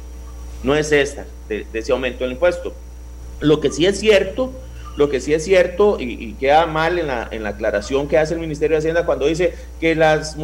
no es esta, de, ese aumento del impuesto. Lo que sí es cierto, lo que sí es cierto y, queda mal en la, en la, aclaración que hace el Ministerio de Hacienda cuando dice que, las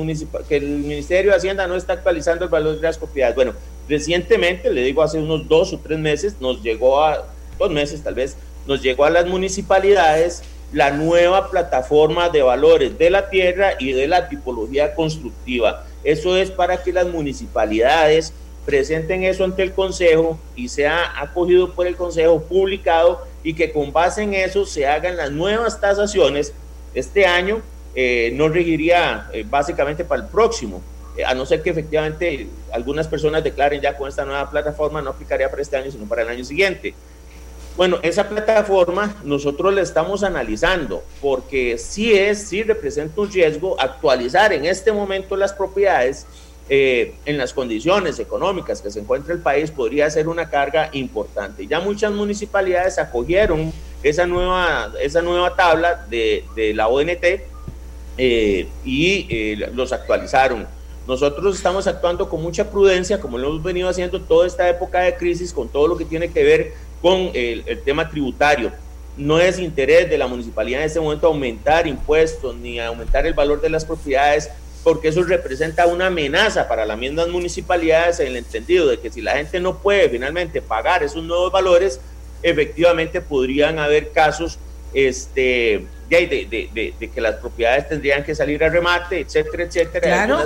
que el Ministerio de Hacienda no está actualizando el valor de las propiedades. Bueno, recientemente, le digo hace unos dos o tres meses, nos llegó a, dos meses tal vez, nos llegó a las municipalidades la nueva plataforma de valores de la tierra y de la tipología constructiva. Eso es para que las municipalidades presenten eso ante el Consejo y sea acogido por el Consejo, publicado y que con base en eso se hagan las nuevas tasaciones. Este año eh, no regiría eh, básicamente para el próximo, a no ser que efectivamente algunas personas declaren ya con esta nueva plataforma, no aplicaría para este año, sino para el año siguiente. Bueno, esa plataforma nosotros la estamos analizando porque sí es, sí representa un riesgo actualizar en este momento las propiedades eh, en las condiciones económicas que se encuentra el país podría ser una carga importante. Ya muchas municipalidades acogieron esa nueva, esa nueva tabla de, la ONT eh, y eh, los actualizaron. Nosotros estamos actuando con mucha prudencia, como lo hemos venido haciendo toda esta época de crisis, con todo lo que tiene que ver con el, tema tributario. No es interés de la municipalidad en este momento aumentar impuestos ni aumentar el valor de las propiedades, porque eso representa una amenaza para las mismas municipalidades en el entendido de que si la gente no puede finalmente pagar esos nuevos valores, efectivamente podrían haber casos este, de, de, que las propiedades tendrían que salir a remate, etcétera, etcétera.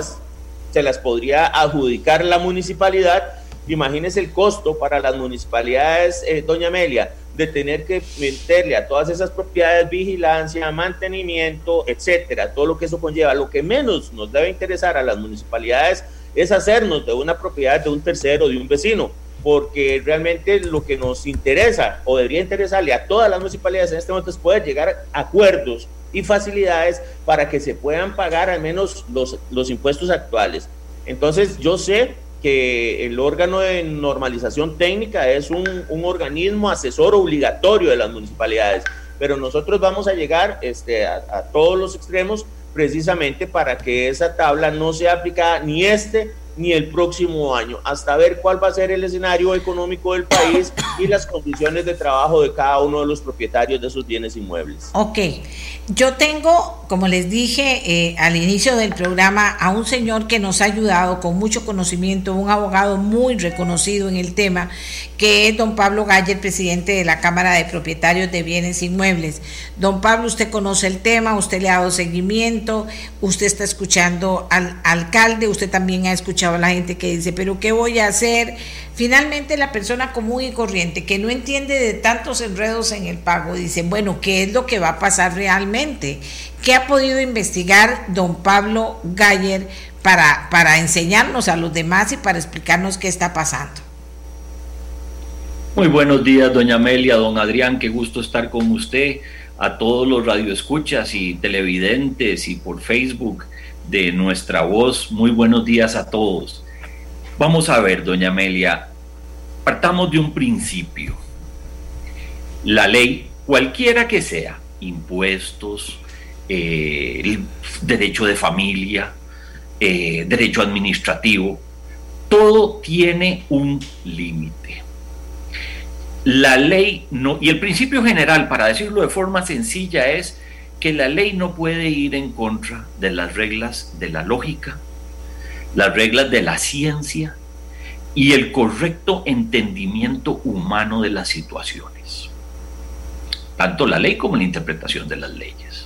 Se las podría adjudicar la municipalidad Imagínese el costo para las municipalidades, eh, doña Amelia, de tener que meterle a todas esas propiedades vigilancia, mantenimiento, etcétera, todo lo que eso conlleva. Lo que menos nos debe interesar a las municipalidades es hacernos de una propiedad de un tercero, de un vecino, porque realmente lo que nos interesa o debería interesarle a todas las municipalidades en este momento es poder llegar a acuerdos y facilidades para que se puedan pagar al menos los, los impuestos actuales. Entonces yo sé que el órgano de normalización técnica es un, organismo asesor obligatorio de las municipalidades, pero nosotros vamos a llegar este, a, a todos los extremos precisamente para que esa tabla no sea aplicada ni este ni el próximo año, hasta ver cuál va a ser el escenario económico del país y las condiciones de trabajo de cada uno de los propietarios de esos bienes inmuebles. Ok, yo tengo, como les dije eh, al inicio del programa, a un señor que nos ha ayudado con mucho conocimiento, un abogado muy reconocido en el tema, que es don Pablo Galler, presidente de la Cámara de Propietarios de Bienes Inmuebles. Don Pablo, usted conoce el tema, usted le ha dado seguimiento, usted está escuchando al alcalde, usted también ha escuchado la gente que dice, pero ¿qué voy a hacer? Finalmente la persona común y corriente que no entiende de tantos enredos en el pago dice, bueno, ¿qué es lo que va a pasar realmente? ¿Qué ha podido investigar don Pablo Galler para, para enseñarnos a los demás y para explicarnos qué está pasando? Muy buenos días, doña Amelia, don Adrián, qué gusto estar con usted, a todos los radioescuchas y televidentes y por Facebook de nuestra voz. Muy buenos días a todos. Vamos a ver, doña Amelia, partamos de un principio. La ley, cualquiera que sea, impuestos, eh, derecho de familia, eh, derecho administrativo, todo tiene un límite. La ley no, y el principio general, para decirlo de forma sencilla, es que la ley no puede ir en contra de las reglas de la lógica, las reglas de la ciencia y el correcto entendimiento humano de las situaciones. Tanto la ley como la interpretación de las leyes.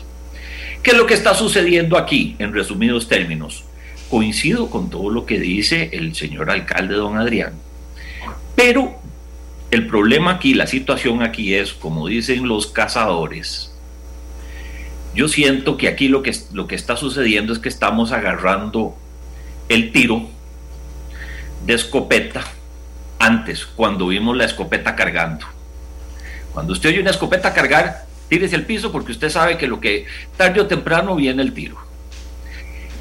¿Qué es lo que está sucediendo aquí, en resumidos términos? coincido con todo lo que dice el señor alcalde don Adrián, pero el problema aquí, la situación aquí es, como dicen los cazadores, yo siento que aquí lo que, lo que está sucediendo es que estamos agarrando el tiro de escopeta antes, cuando vimos la escopeta cargando. Cuando usted oye una escopeta cargar, tírese el piso porque usted sabe que lo que tarde o temprano viene el tiro.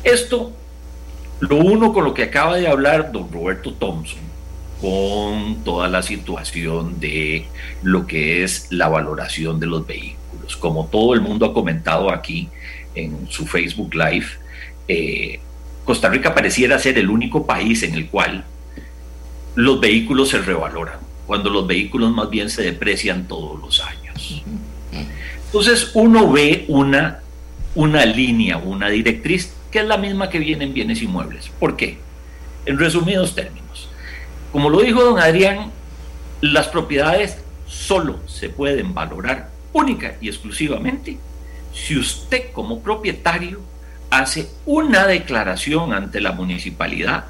Esto, lo uno con lo que acaba de hablar don Roberto Thompson, con toda la situación de lo que es la valoración de los vehículos. Como todo el mundo ha comentado aquí en su Facebook Live, eh, Costa Rica pareciera ser el único país en el cual los vehículos se revaloran, cuando los vehículos más bien se deprecian todos los años. Entonces uno ve una, una línea, una directriz, que es la misma que viene en bienes inmuebles. ¿Por qué? En resumidos términos, como lo dijo don Adrián, las propiedades solo se pueden valorar única y exclusivamente si usted como propietario hace una declaración ante la municipalidad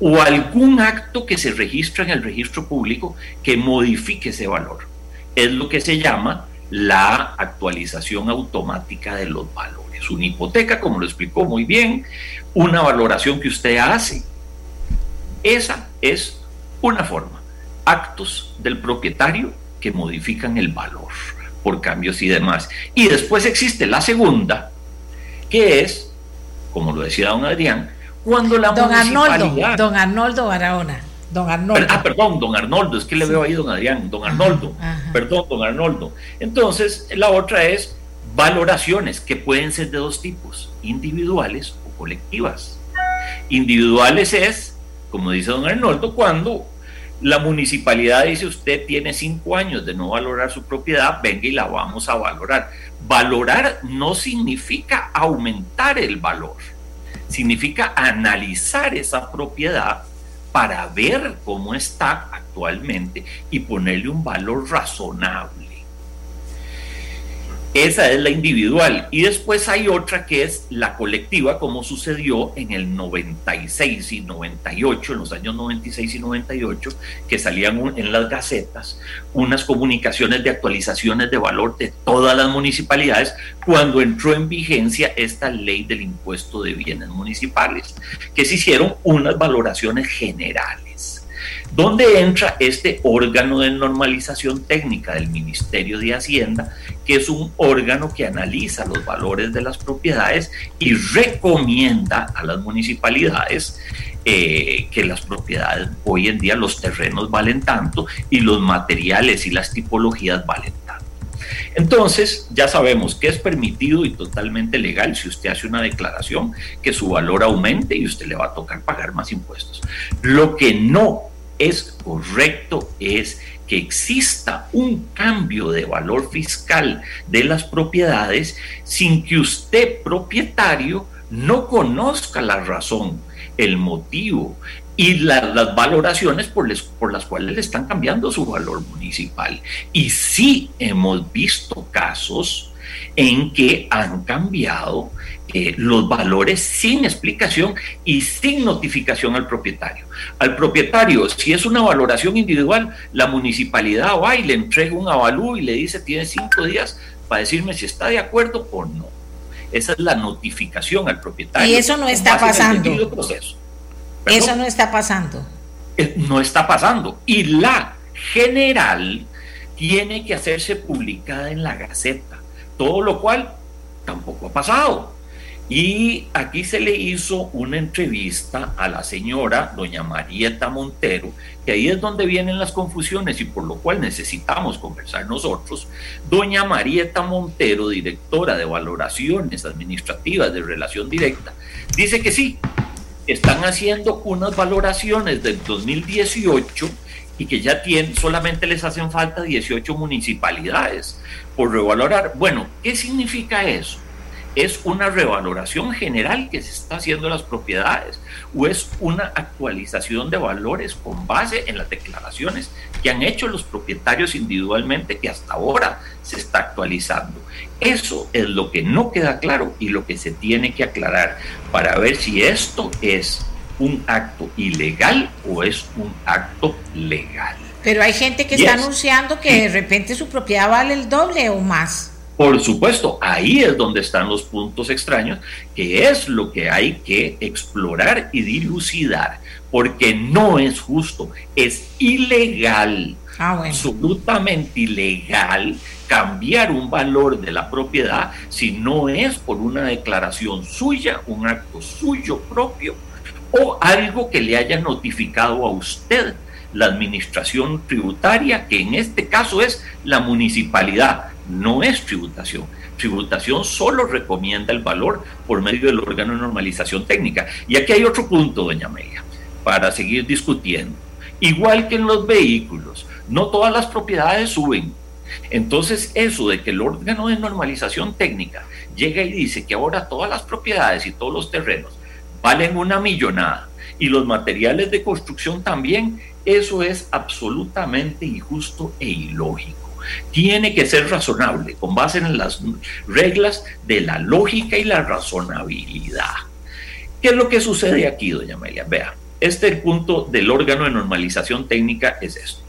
o algún acto que se registra en el registro público que modifique ese valor. Es lo que se llama la actualización automática de los valores. Una hipoteca, como lo explicó muy bien, una valoración que usted hace. Esa es una forma. Actos del propietario que modifican el valor por cambios y demás. Y después existe la segunda, que es, como lo decía don Adrián, cuando la don Arnoldo, don Arnoldo Barahona. Don Arnoldo. Ah, perdón, don Arnoldo, es que le veo ahí don Adrián, don Arnoldo. Perdón, don Arnoldo. Entonces, la otra es valoraciones que pueden ser de dos tipos, individuales o colectivas. Individuales es, como dice don Arnoldo, cuando la municipalidad dice usted tiene cinco años de no valorar su propiedad, venga y la vamos a valorar. Valorar no significa aumentar el valor significa analizar esa propiedad para ver cómo está actualmente y ponerle un valor razonable. Esa es la individual. Y después hay otra que es la colectiva, como sucedió en el 96 y 98, en los años 96 y 98, que salían en las gacetas unas comunicaciones de actualizaciones de valor de todas las municipalidades cuando entró en vigencia esta ley del impuesto de bienes municipales, que se hicieron unas valoraciones generales. ¿Dónde entra este órgano de normalización técnica del Ministerio de Hacienda, que es un órgano que analiza los valores de las propiedades y recomienda a las municipalidades eh, que las propiedades hoy en día, los terrenos valen tanto y los materiales y las tipologías valen tanto? Entonces, ya sabemos que es permitido y totalmente legal si usted hace una declaración que su valor aumente y usted le va a tocar pagar más impuestos. Lo que no es correcto es que exista un cambio de valor fiscal de las propiedades sin que usted, propietario, no conozca la razón, el motivo y las valoraciones por, por las cuales le están cambiando su valor municipal. Y sí hemos visto casos en que han cambiado eh, los valores sin explicación y sin notificación al propietario. Al propietario, si es una valoración individual, la municipalidad va y le entrega un avalú y le dice tiene cinco días para decirme si está de acuerdo o no. Esa es la notificación al propietario. Y eso no está pasando. Eso no está pasando. No está pasando. Y la general tiene que hacerse publicada en la Gaceta todo lo cual tampoco ha pasado. Y aquí se le hizo una entrevista a la señora doña Marieta Montero, que ahí es donde vienen las confusiones y por lo cual necesitamos conversar nosotros. Doña Marieta Montero, directora de valoraciones administrativas de relación directa, dice que sí, están haciendo unas valoraciones del 2018 y que ya tienen, solamente les hacen falta 18 municipalidades por revalorar. Bueno, ¿qué significa eso? Es una revaloración general que se está haciendo de las propiedades o es una actualización de valores con base en las declaraciones que han hecho los propietarios individualmente que hasta ahora se está actualizando. Eso es lo que no queda claro y lo que se tiene que aclarar para ver si esto es un acto ilegal o es un acto legal. Pero hay gente que está anunciando que de repente su propiedad vale el doble o más. Por supuesto, ahí es donde están los puntos extraños, que es lo que hay que explorar y dilucidar, porque no es justo, es ilegal, ah, absolutamente ilegal cambiar un valor de la propiedad si no es por una declaración suya, un acto suyo propio o algo que le haya notificado a usted la administración tributaria, que en este caso es la municipalidad no es tributación. Tributación solo recomienda el valor por medio del órgano de normalización técnica. Y aquí hay otro punto, doña Amelia, para seguir discutiendo. Igual que en los vehículos, no todas las propiedades suben. Entonces, eso de que el órgano de normalización técnica llega y dice que ahora todas las propiedades y todos los terrenos valen una millonada y los materiales de construcción también, eso es absolutamente injusto e ilógico tiene que ser razonable, con base en las reglas de la lógica y la razonabilidad. ¿Qué es lo que sucede aquí, doña Amelia? Vea, este punto del órgano de normalización técnica es esto.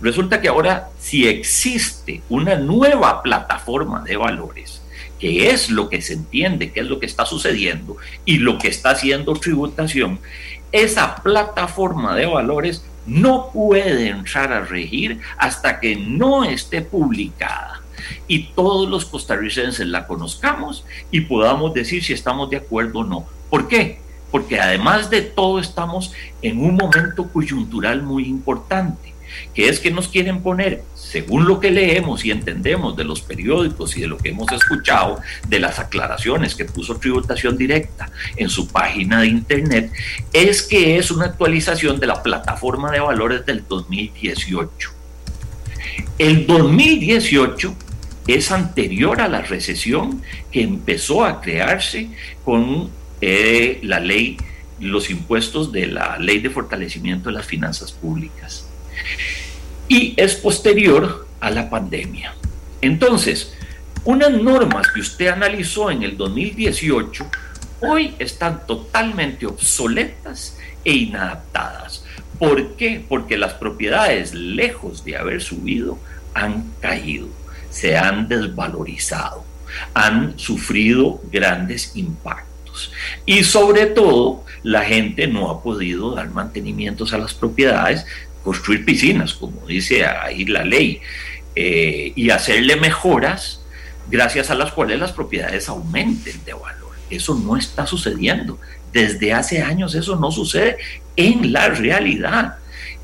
Resulta que ahora si existe una nueva plataforma de valores, que es lo que se entiende, que es lo que está sucediendo y lo que está haciendo tributación, esa plataforma de valores no puede entrar a regir hasta que no esté publicada y todos los costarricenses la conozcamos y podamos decir si estamos de acuerdo o no. ¿Por qué? Porque además de todo estamos en un momento coyuntural muy importante que es que nos quieren poner, según lo que leemos y entendemos de los periódicos y de lo que hemos escuchado, de las aclaraciones que puso Tributación Directa en su página de internet, es que es una actualización de la plataforma de valores del 2018. El 2018 es anterior a la recesión que empezó a crearse con eh, la ley, los impuestos de la ley de fortalecimiento de las finanzas públicas y es posterior a la pandemia. Entonces, unas normas que usted analizó en el 2018 hoy están totalmente obsoletas e inadaptadas. ¿Por qué? Porque las propiedades, lejos de haber subido, han caído, se han desvalorizado, han sufrido grandes impactos. Y sobre todo, la gente no ha podido dar mantenimientos a las propiedades construir piscinas, como dice ahí la ley, eh, y hacerle mejoras gracias a las cuales las propiedades aumenten de valor. Eso no está sucediendo. Desde hace años eso no sucede en la realidad.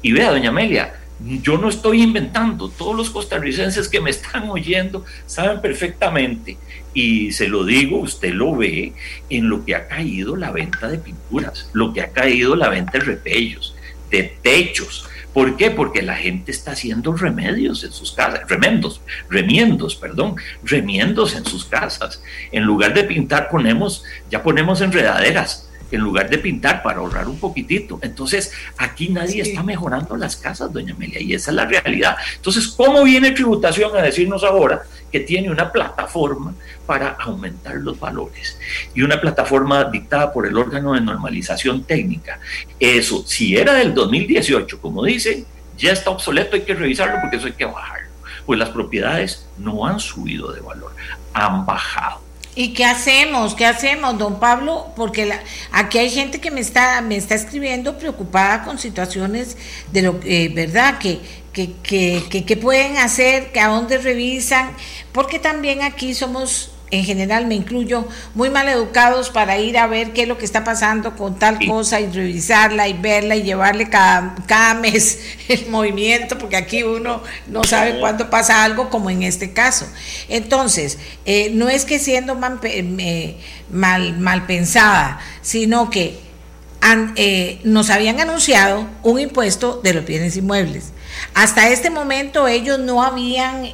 Y vea, doña Amelia, yo no estoy inventando, todos los costarricenses que me están oyendo saben perfectamente, y se lo digo, usted lo ve en lo que ha caído la venta de pinturas, lo que ha caído la venta de repellos, de techos, ¿Por qué? Porque la gente está haciendo remedios en sus casas, remendos, remiendos, perdón, remiendos en sus casas. En lugar de pintar ponemos, ya ponemos enredaderas, en lugar de pintar para ahorrar un poquitito. Entonces, aquí nadie está mejorando las casas, doña Amelia, y esa es la realidad. Entonces, ¿cómo viene tributación a decirnos ahora que tiene una plataforma para aumentar los valores? Y una plataforma dictada por el órgano de normalización técnica. Eso, si era del 2018, como dice, ya está obsoleto, hay que revisarlo porque eso hay que bajarlo. Pues las propiedades no han subido de valor, han bajado. ¿Y qué hacemos? ¿Qué hacemos, don Pablo? Porque aquí hay gente que me está, me está escribiendo preocupada con situaciones de lo que, eh, ¿verdad? Que, que, que, que, pueden hacer, que a dónde revisan, porque también aquí somos en general me incluyo, muy mal educados para ir a ver qué es lo que está pasando con tal cosa y revisarla y verla y llevarle cada, cada <laughs> mes el movimiento, porque aquí uno no sabe cuándo pasa algo como en este caso. Entonces, eh, no es que siendo mal, mal, mal pensada, sino que eh, nos habían anunciado un impuesto de los bienes inmuebles. Hasta este momento ellos no habían...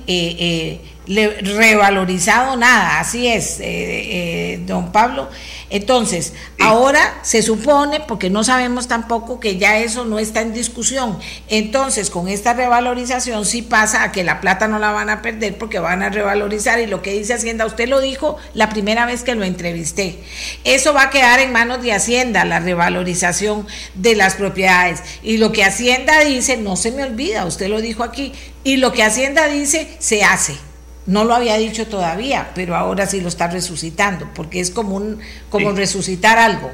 Revalorizado nada, así es, eh, eh, don Pablo. Entonces, ahora se supone, porque no sabemos tampoco que ya eso no está en discusión, entonces con esta revalorización sí pasa a que la plata no la van a perder porque van a revalorizar y lo que dice Hacienda, usted lo dijo la primera vez que lo entrevisté, eso va a quedar en manos de Hacienda, la revalorización de las propiedades. Y lo que Hacienda dice, no se me olvida, usted lo dijo aquí, y lo que Hacienda dice, se hace. No lo había dicho todavía, pero ahora sí lo está resucitando, porque es como, un, como resucitar algo.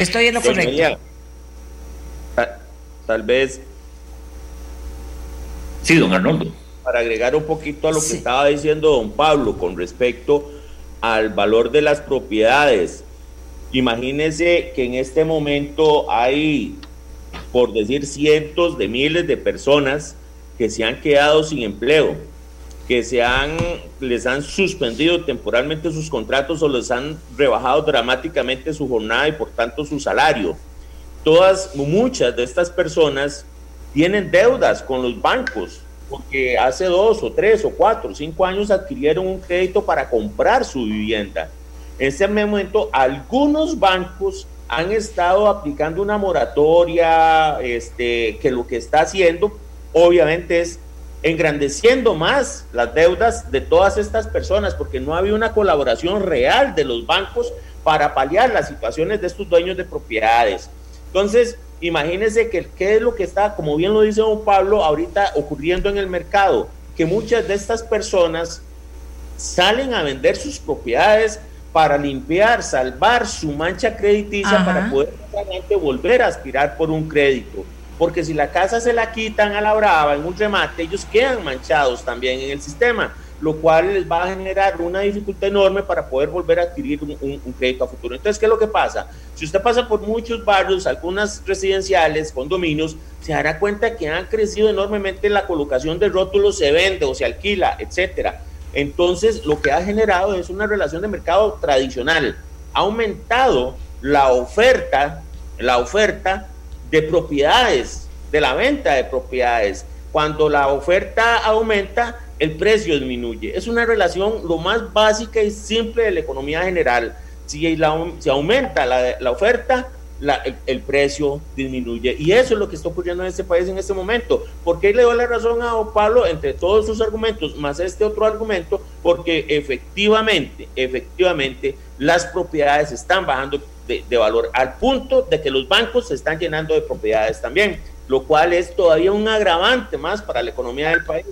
Estoy en lo correcto. tal, vez. Sí, don Arnoldo. Para agregar un poquito a lo que estaba diciendo don Pablo con respecto al valor de las propiedades. Imagínense que en este momento hay, por decir, cientos de miles de personas que se han quedado sin empleo que se han, les han suspendido temporalmente sus contratos o les han rebajado dramáticamente su jornada y por tanto su salario. Todas, muchas de estas personas tienen deudas con los bancos porque hace dos o tres o cuatro o cinco años adquirieron un crédito para comprar su vivienda. En este momento, algunos bancos han estado aplicando una moratoria este, que lo que está haciendo, obviamente, es engrandeciendo más las deudas de todas estas personas, porque no había una colaboración real de los bancos para paliar las situaciones de estos dueños de propiedades. Entonces, imagínense que qué es lo que está, como bien lo dice don Pablo, ahorita ocurriendo en el mercado, que muchas de estas personas salen a vender sus propiedades para limpiar, salvar su mancha crediticia para poder volver a aspirar por un crédito porque si la casa se la quitan a la brava en un remate, ellos quedan manchados también en el sistema, lo cual les va a generar una dificultad enorme para poder volver a adquirir un, crédito a futuro. Entonces, ¿qué es lo que pasa? Si usted pasa por muchos barrios, algunas residenciales, condominios, se dará cuenta que han crecido enormemente la colocación de rótulos, se vende o se alquila, etcétera. Entonces, lo que ha generado es una relación de mercado tradicional. Ha aumentado la oferta, la oferta de propiedades, de la venta de propiedades. Cuando la oferta aumenta, el precio disminuye. Es una relación lo más básica y simple de la economía general. Si, la, aumenta la, oferta, el, precio disminuye. Y eso es lo que está ocurriendo en este país en este momento. ¿Por qué le doy la razón a Pablo entre todos sus argumentos, más este otro argumento? Porque efectivamente, efectivamente, las propiedades están bajando de, valor, al punto de que los bancos se están llenando de propiedades también, lo cual es todavía un agravante más para la economía del país.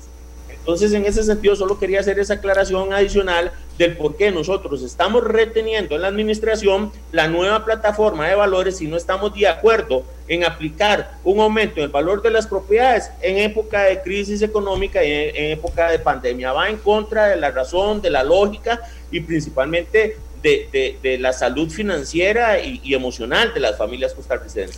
Entonces, en ese sentido, solo quería hacer esa aclaración adicional del por qué nosotros estamos reteniendo en la administración la nueva plataforma de valores si no estamos de acuerdo en aplicar un aumento en el valor de las propiedades en época de crisis económica y en época de pandemia. Va en contra de la razón, de la lógica y principalmente de, la salud financiera y, emocional de las familias costarricenses.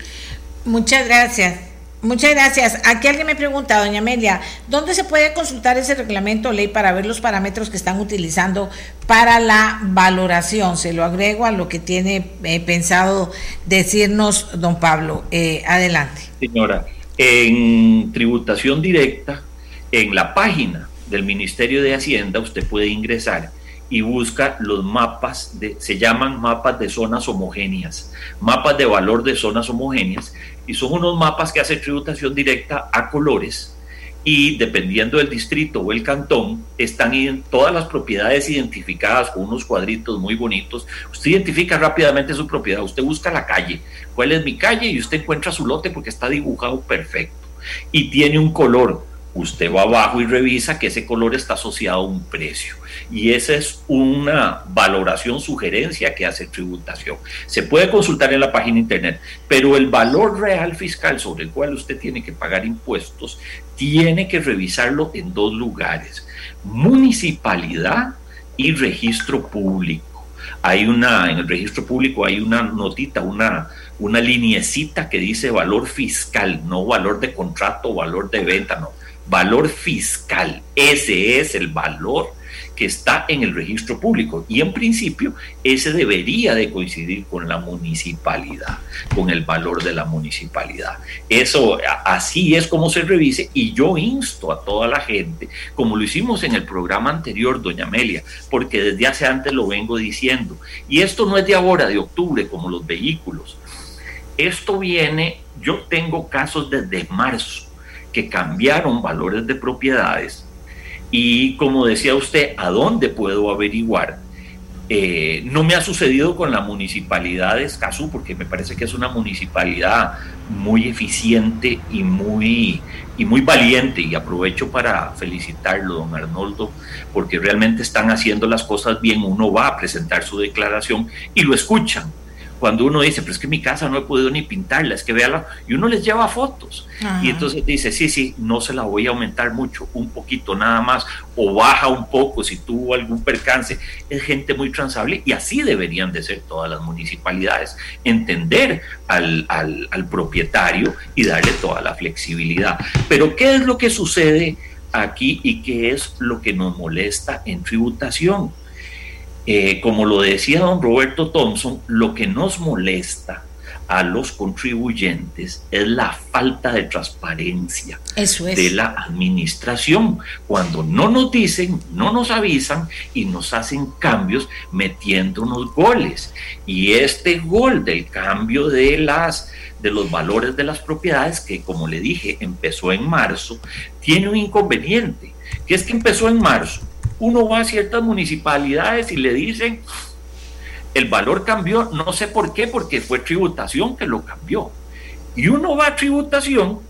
Muchas gracias. Muchas gracias. Aquí alguien me pregunta, doña Amelia, ¿dónde se puede consultar ese reglamento o ley para ver los parámetros que están utilizando para la valoración? Se lo agrego a lo que tiene eh, pensado decirnos don Pablo. Eh, adelante. Señora, en tributación directa, en la página del Ministerio de Hacienda, usted puede ingresar y busca los mapas, de, se llaman mapas de zonas homogéneas, mapas de valor de zonas homogéneas, y son unos mapas que hace tributación directa a colores y dependiendo del distrito o el cantón, están en todas las propiedades identificadas con unos cuadritos muy bonitos. Usted identifica rápidamente su propiedad, usted busca la calle, cuál es mi calle y usted encuentra su lote porque está dibujado perfecto. Y tiene un color usted va abajo y revisa que ese color está asociado a un precio. Y esa es una valoración, sugerencia que hace tributación. Se puede consultar en la página internet, pero el valor real fiscal sobre el cual usted tiene que pagar impuestos, tiene que revisarlo en dos lugares, municipalidad y registro público. Hay una, en el registro público hay una notita, una, una que dice valor fiscal, no valor de contrato, valor de venta, no valor fiscal. Ese es el valor que está en el registro público y en principio ese debería de coincidir con la municipalidad, con el valor de la municipalidad. Eso así es como se revise y yo insto a toda la gente, como lo hicimos en el programa anterior, doña Amelia, porque desde hace antes lo vengo diciendo, y esto no es de ahora, de octubre, como los vehículos. Esto viene, yo tengo casos desde marzo que cambiaron valores de propiedades y como decía usted, ¿a dónde puedo averiguar? Eh, no me ha sucedido con la municipalidad de Escazú, porque me parece que es una municipalidad muy eficiente y muy, y muy valiente. Y aprovecho para felicitarlo, don Arnoldo, porque realmente están haciendo las cosas bien. Uno va a presentar su declaración y lo escuchan cuando uno dice, pero es que mi casa no he podido ni pintarla, es que véala, y uno les lleva fotos. Y entonces dice, sí, sí, no se la voy a aumentar mucho, un poquito nada más, o baja un poco si tuvo algún percance. Es gente muy transable y así deberían de ser todas las municipalidades, entender al, al propietario y darle toda la flexibilidad. Pero ¿qué es lo que sucede aquí y qué es lo que nos molesta en tributación? Eh, como lo decía don Roberto Thompson, lo que nos molesta a los contribuyentes es la falta de transparencia de la administración. Cuando no nos dicen, no nos avisan y nos hacen cambios metiendo unos goles. Y este gol del cambio de las de los valores de las propiedades, que como le dije, empezó en marzo, tiene un inconveniente, que es que empezó en marzo uno va a ciertas municipalidades y le dicen, el valor cambió, no sé por qué, porque fue tributación que lo cambió. Y uno va a tributación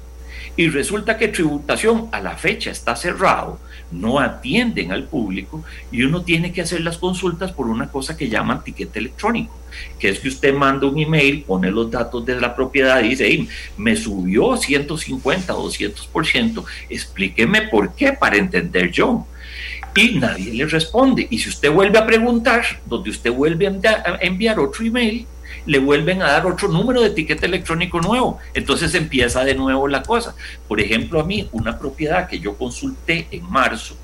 y resulta que tributación a la fecha está cerrado, no atienden al público y uno tiene que hacer las consultas por una cosa que llaman tiquete electrónico, que es que usted manda un email, pone los datos de la propiedad y dice, me subió 150 o 200%, explíqueme por qué para entender yo y nadie le responde. Y si usted vuelve a preguntar, donde usted vuelve a enviar otro email, le vuelven a dar otro número de etiqueta electrónico nuevo. Entonces empieza de nuevo la cosa. Por ejemplo, a mí, una propiedad que yo consulté en marzo,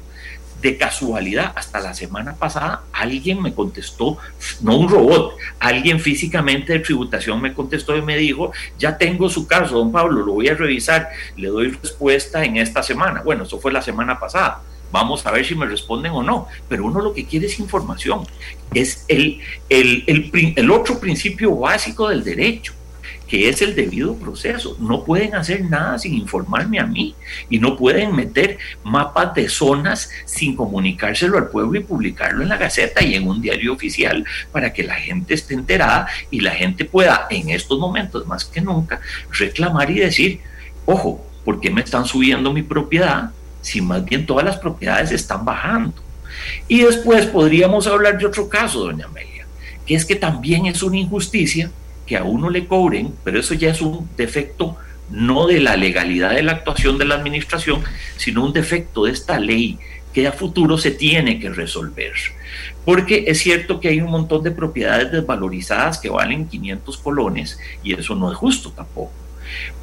de casualidad, hasta la semana pasada, alguien me contestó, no un robot, alguien físicamente de tributación me contestó y me dijo, ya tengo su caso, don Pablo, lo voy a revisar, le doy respuesta en esta semana. Bueno, eso fue la semana pasada vamos a ver si me responden o no, pero uno lo que quiere es información, es el, el, el, otro principio básico del derecho que es el debido proceso. No pueden hacer nada sin informarme a mí y no pueden meter mapas de zonas sin comunicárselo al pueblo y publicarlo en la Gaceta y en un diario oficial para que la gente esté enterada y la gente pueda en estos momentos más que nunca reclamar y decir, ojo, ¿por qué me están subiendo mi propiedad? Si más bien todas las propiedades están bajando. Y después podríamos hablar de otro caso, doña Amelia, que es que también es una injusticia que a uno le cobren, pero eso ya es un defecto no de la legalidad de la actuación de la administración, sino un defecto de esta ley que a futuro se tiene que resolver. Porque es cierto que hay un montón de propiedades desvalorizadas que valen 500 colones y eso no es justo tampoco.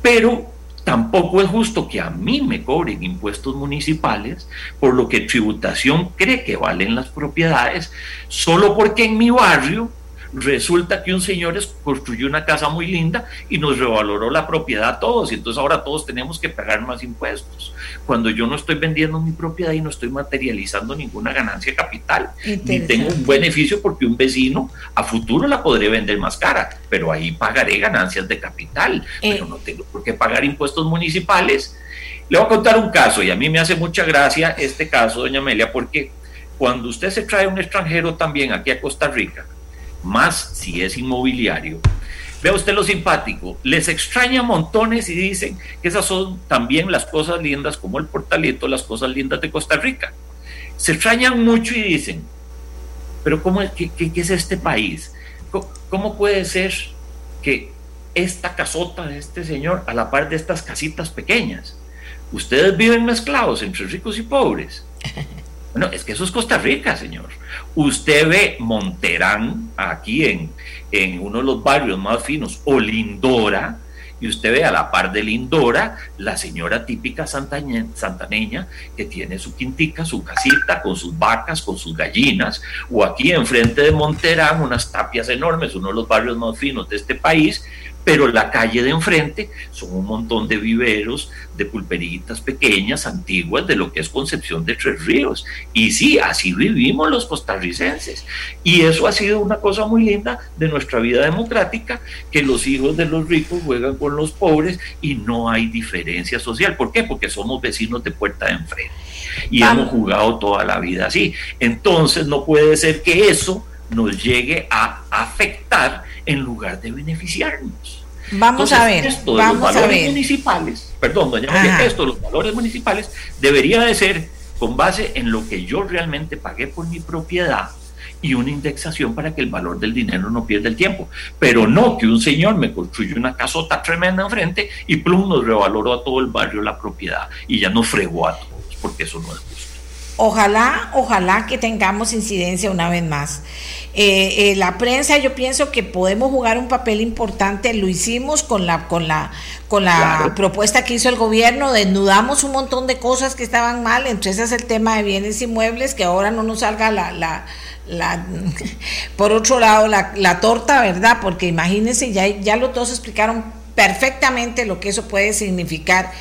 Pero Tampoco es justo que a mí me cobren impuestos municipales por lo que tributación cree que valen las propiedades, solo porque en mi barrio resulta que un señor construyó una casa muy linda y nos revaloró la propiedad a todos y entonces ahora todos tenemos que pagar más impuestos. Cuando yo no estoy vendiendo mi propiedad y no estoy materializando ninguna ganancia capital, ni tengo un beneficio porque un vecino a futuro la podré vender más cara, pero ahí pagaré ganancias de capital, eh. pero no tengo por qué pagar impuestos municipales. Le voy a contar un caso y a mí me hace mucha gracia este caso, doña Amelia, porque cuando usted se trae un extranjero también aquí a Costa Rica, más si es inmobiliario. Vea usted lo simpático, les extraña montones y dicen que esas son también las cosas lindas como el portalito, las cosas lindas de Costa Rica. Se extrañan mucho y dicen, pero ¿cómo es, qué, es este país? ¿Cómo, puede ser que esta casota de este señor a la par de estas casitas pequeñas? Ustedes viven mezclados entre ricos y pobres. Bueno, es que eso es Costa Rica, señor. Usted ve Monterán aquí en, en uno de los barrios más finos, o Lindora, y usted ve a la par de Lindora la señora típica santaneña que tiene su quintica, su casita con sus vacas, con sus gallinas, o aquí enfrente de Monterán unas tapias enormes, uno de los barrios más finos de este país, pero la calle de enfrente son un montón de viveros, de pulperitas pequeñas, antiguas, de lo que es Concepción de Tres Ríos. Y sí, así vivimos los costarricenses. Y eso ha sido una cosa muy linda de nuestra vida democrática, que los hijos de los ricos juegan con los pobres y no hay diferencia social. ¿Por qué? Porque somos vecinos de puerta de enfrente. Y hemos jugado toda la vida así. Entonces no puede ser que eso nos llegue a afectar en lugar de beneficiarnos. Vamos a ver, esto de los valores a ver. municipales, perdón, doña María, esto de los valores municipales debería de ser con base en lo que yo realmente pagué por mi propiedad y una indexación para que el valor del dinero no pierda el tiempo. Pero no que un señor me construye una casota tremenda enfrente y plum nos revaloró a todo el barrio la propiedad y ya nos fregó a todos, porque eso no es justo. Ojalá, ojalá que tengamos incidencia una vez más. Eh, eh, la prensa, yo pienso que podemos jugar un papel importante. Lo hicimos con la, con la, con la propuesta que hizo el gobierno. Desnudamos un montón de cosas que estaban mal. Entre esas el tema de bienes inmuebles, que ahora no nos salga la, la, la <laughs> por otro lado, la, la torta, ¿verdad? Porque imagínense, ya, ya los dos explicaron perfectamente lo que eso puede significar.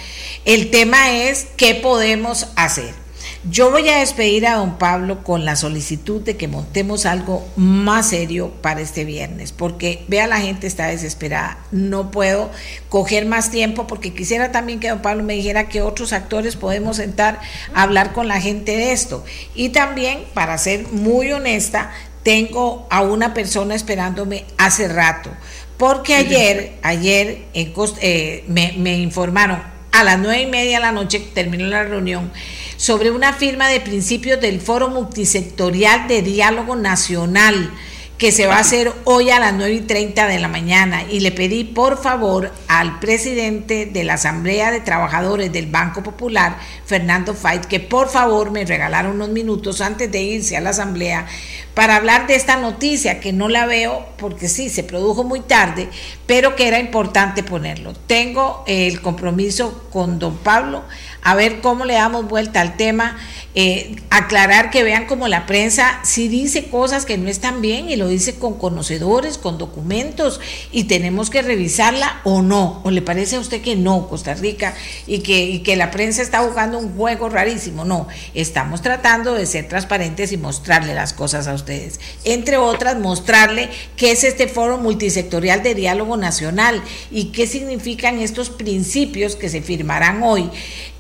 El tema es qué podemos hacer. Yo voy a despedir a don Pablo con la solicitud de que montemos algo más serio para este viernes, porque vea la gente está desesperada. No puedo coger más tiempo porque quisiera también que don Pablo me dijera que otros actores podemos sentar a hablar con la gente de esto. Y también, para ser muy honesta, tengo a una persona esperándome hace rato, porque ayer, ayer eh, me, me informaron a las nueve y media de la noche terminó la reunión sobre una firma de principios del Foro Multisectorial de Diálogo Nacional que se va a hacer hoy a las 9 y 30 de la mañana y le pedí por favor al presidente de la Asamblea de Trabajadores del Banco Popular, Fernando Fait, que por favor me regalara unos minutos antes de irse a la Asamblea para hablar de esta noticia que no la veo porque sí, se produjo muy tarde, pero que era importante ponerlo. Tengo el compromiso con don Pablo a ver cómo le damos vuelta al tema, eh, aclarar que vean como la prensa sí dice cosas que no están bien y lo dice con conocedores, con documentos y tenemos que revisarla o no, o le parece a usted que no, Costa Rica, y que, y que la prensa está jugando un juego rarísimo, no, estamos tratando de ser transparentes y mostrarle las cosas a ustedes, entre otras mostrarle qué es este foro multisectorial de diálogo nacional y qué significan estos principios que se firmarán hoy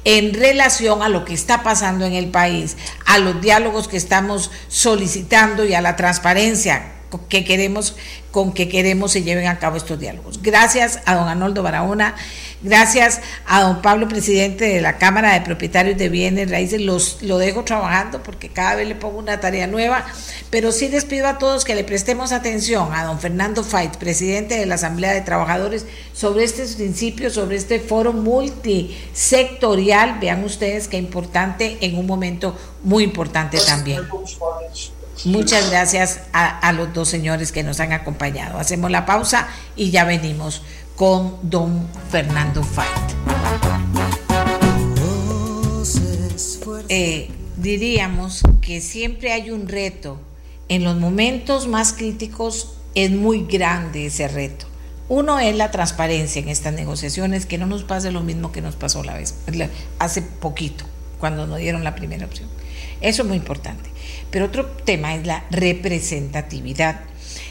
en relación a lo que está pasando en el país, a los diálogos que estamos solicitando y a la transparencia que queremos, con que queremos se lleven a cabo estos diálogos. Gracias a don Arnoldo Barahona, gracias a don Pablo, presidente de la Cámara de Propietarios de Bienes Raíces, los, lo dejo trabajando porque cada vez le pongo una tarea nueva, pero sí les pido a todos que le prestemos atención a don Fernando Fait, presidente de la Asamblea de Trabajadores, sobre estos principios, sobre este foro multisectorial, vean ustedes qué importante en un momento muy importante también. Muchas gracias a, los dos señores que nos han acompañado. Hacemos la pausa y ya venimos con don Fernando Fait. Eh, diríamos que siempre hay un reto. En los momentos más críticos es muy grande ese reto. Uno es la transparencia en estas negociaciones, que no nos pase lo mismo que nos pasó la vez, hace poquito, cuando nos dieron la primera opción. Eso es muy importante. Pero otro tema es la representatividad.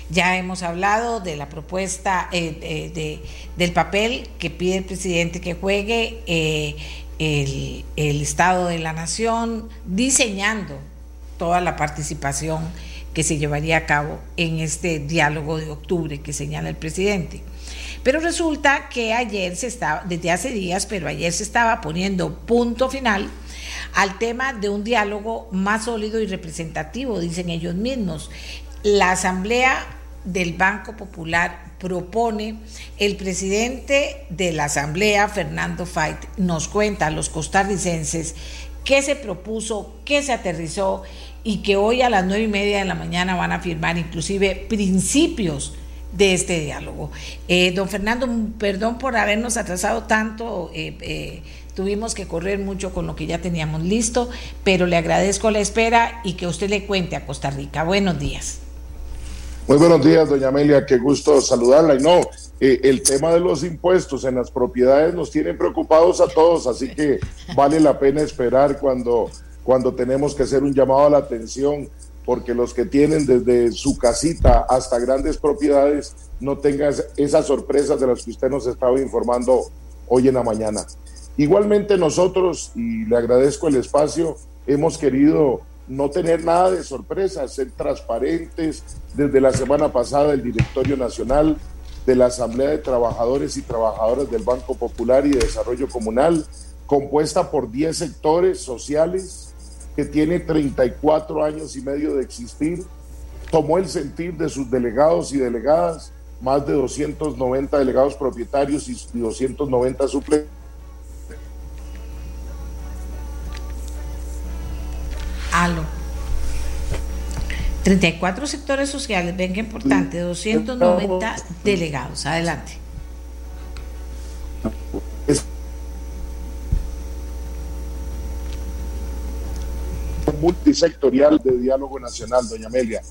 Ya hemos hablado de la propuesta eh, de, del papel que pide el presidente que juegue eh, el, el Estado de la Nación, diseñando toda la participación que se llevaría a cabo en este diálogo de octubre que señala el presidente. Pero resulta que ayer se estaba, desde hace días, pero ayer se estaba poniendo punto final al tema de un diálogo más sólido y representativo, dicen ellos mismos. La Asamblea del Banco Popular propone, el presidente de la Asamblea, Fernando Fait, nos cuenta a los costarricenses qué se propuso, qué se aterrizó y que hoy a las nueve y media de la mañana van a firmar inclusive principios de este diálogo. Eh, don Fernando, perdón por habernos atrasado tanto, eh, eh, tuvimos que correr mucho con lo que ya teníamos listo, pero le agradezco la espera y que usted le cuente a Costa Rica. Buenos días. Muy buenos días, doña Amelia, qué gusto saludarla. Y no, el tema de los impuestos en las propiedades nos tienen preocupados a todos, así que vale la pena esperar cuando, cuando tenemos que hacer un llamado a la atención porque los que tienen desde su casita hasta grandes propiedades no tengan esas sorpresas de las que usted nos estaba informando hoy en la mañana. Igualmente nosotros, y le agradezco el espacio, hemos querido no tener nada de sorpresas, ser transparentes. Desde la semana pasada el Directorio Nacional de la Asamblea de Trabajadores y Trabajadoras del Banco Popular y de Desarrollo Comunal, compuesta por 10 sectores sociales, que tiene 34 años y medio de existir, tomó el sentir de sus delegados y delegadas, más de 290 delegados propietarios y 290 suplentes. Aló. 34 sectores sociales, ven qué importante, 290 delegados. Adelante. multisectorial de diálogo nacional, doña Amelia,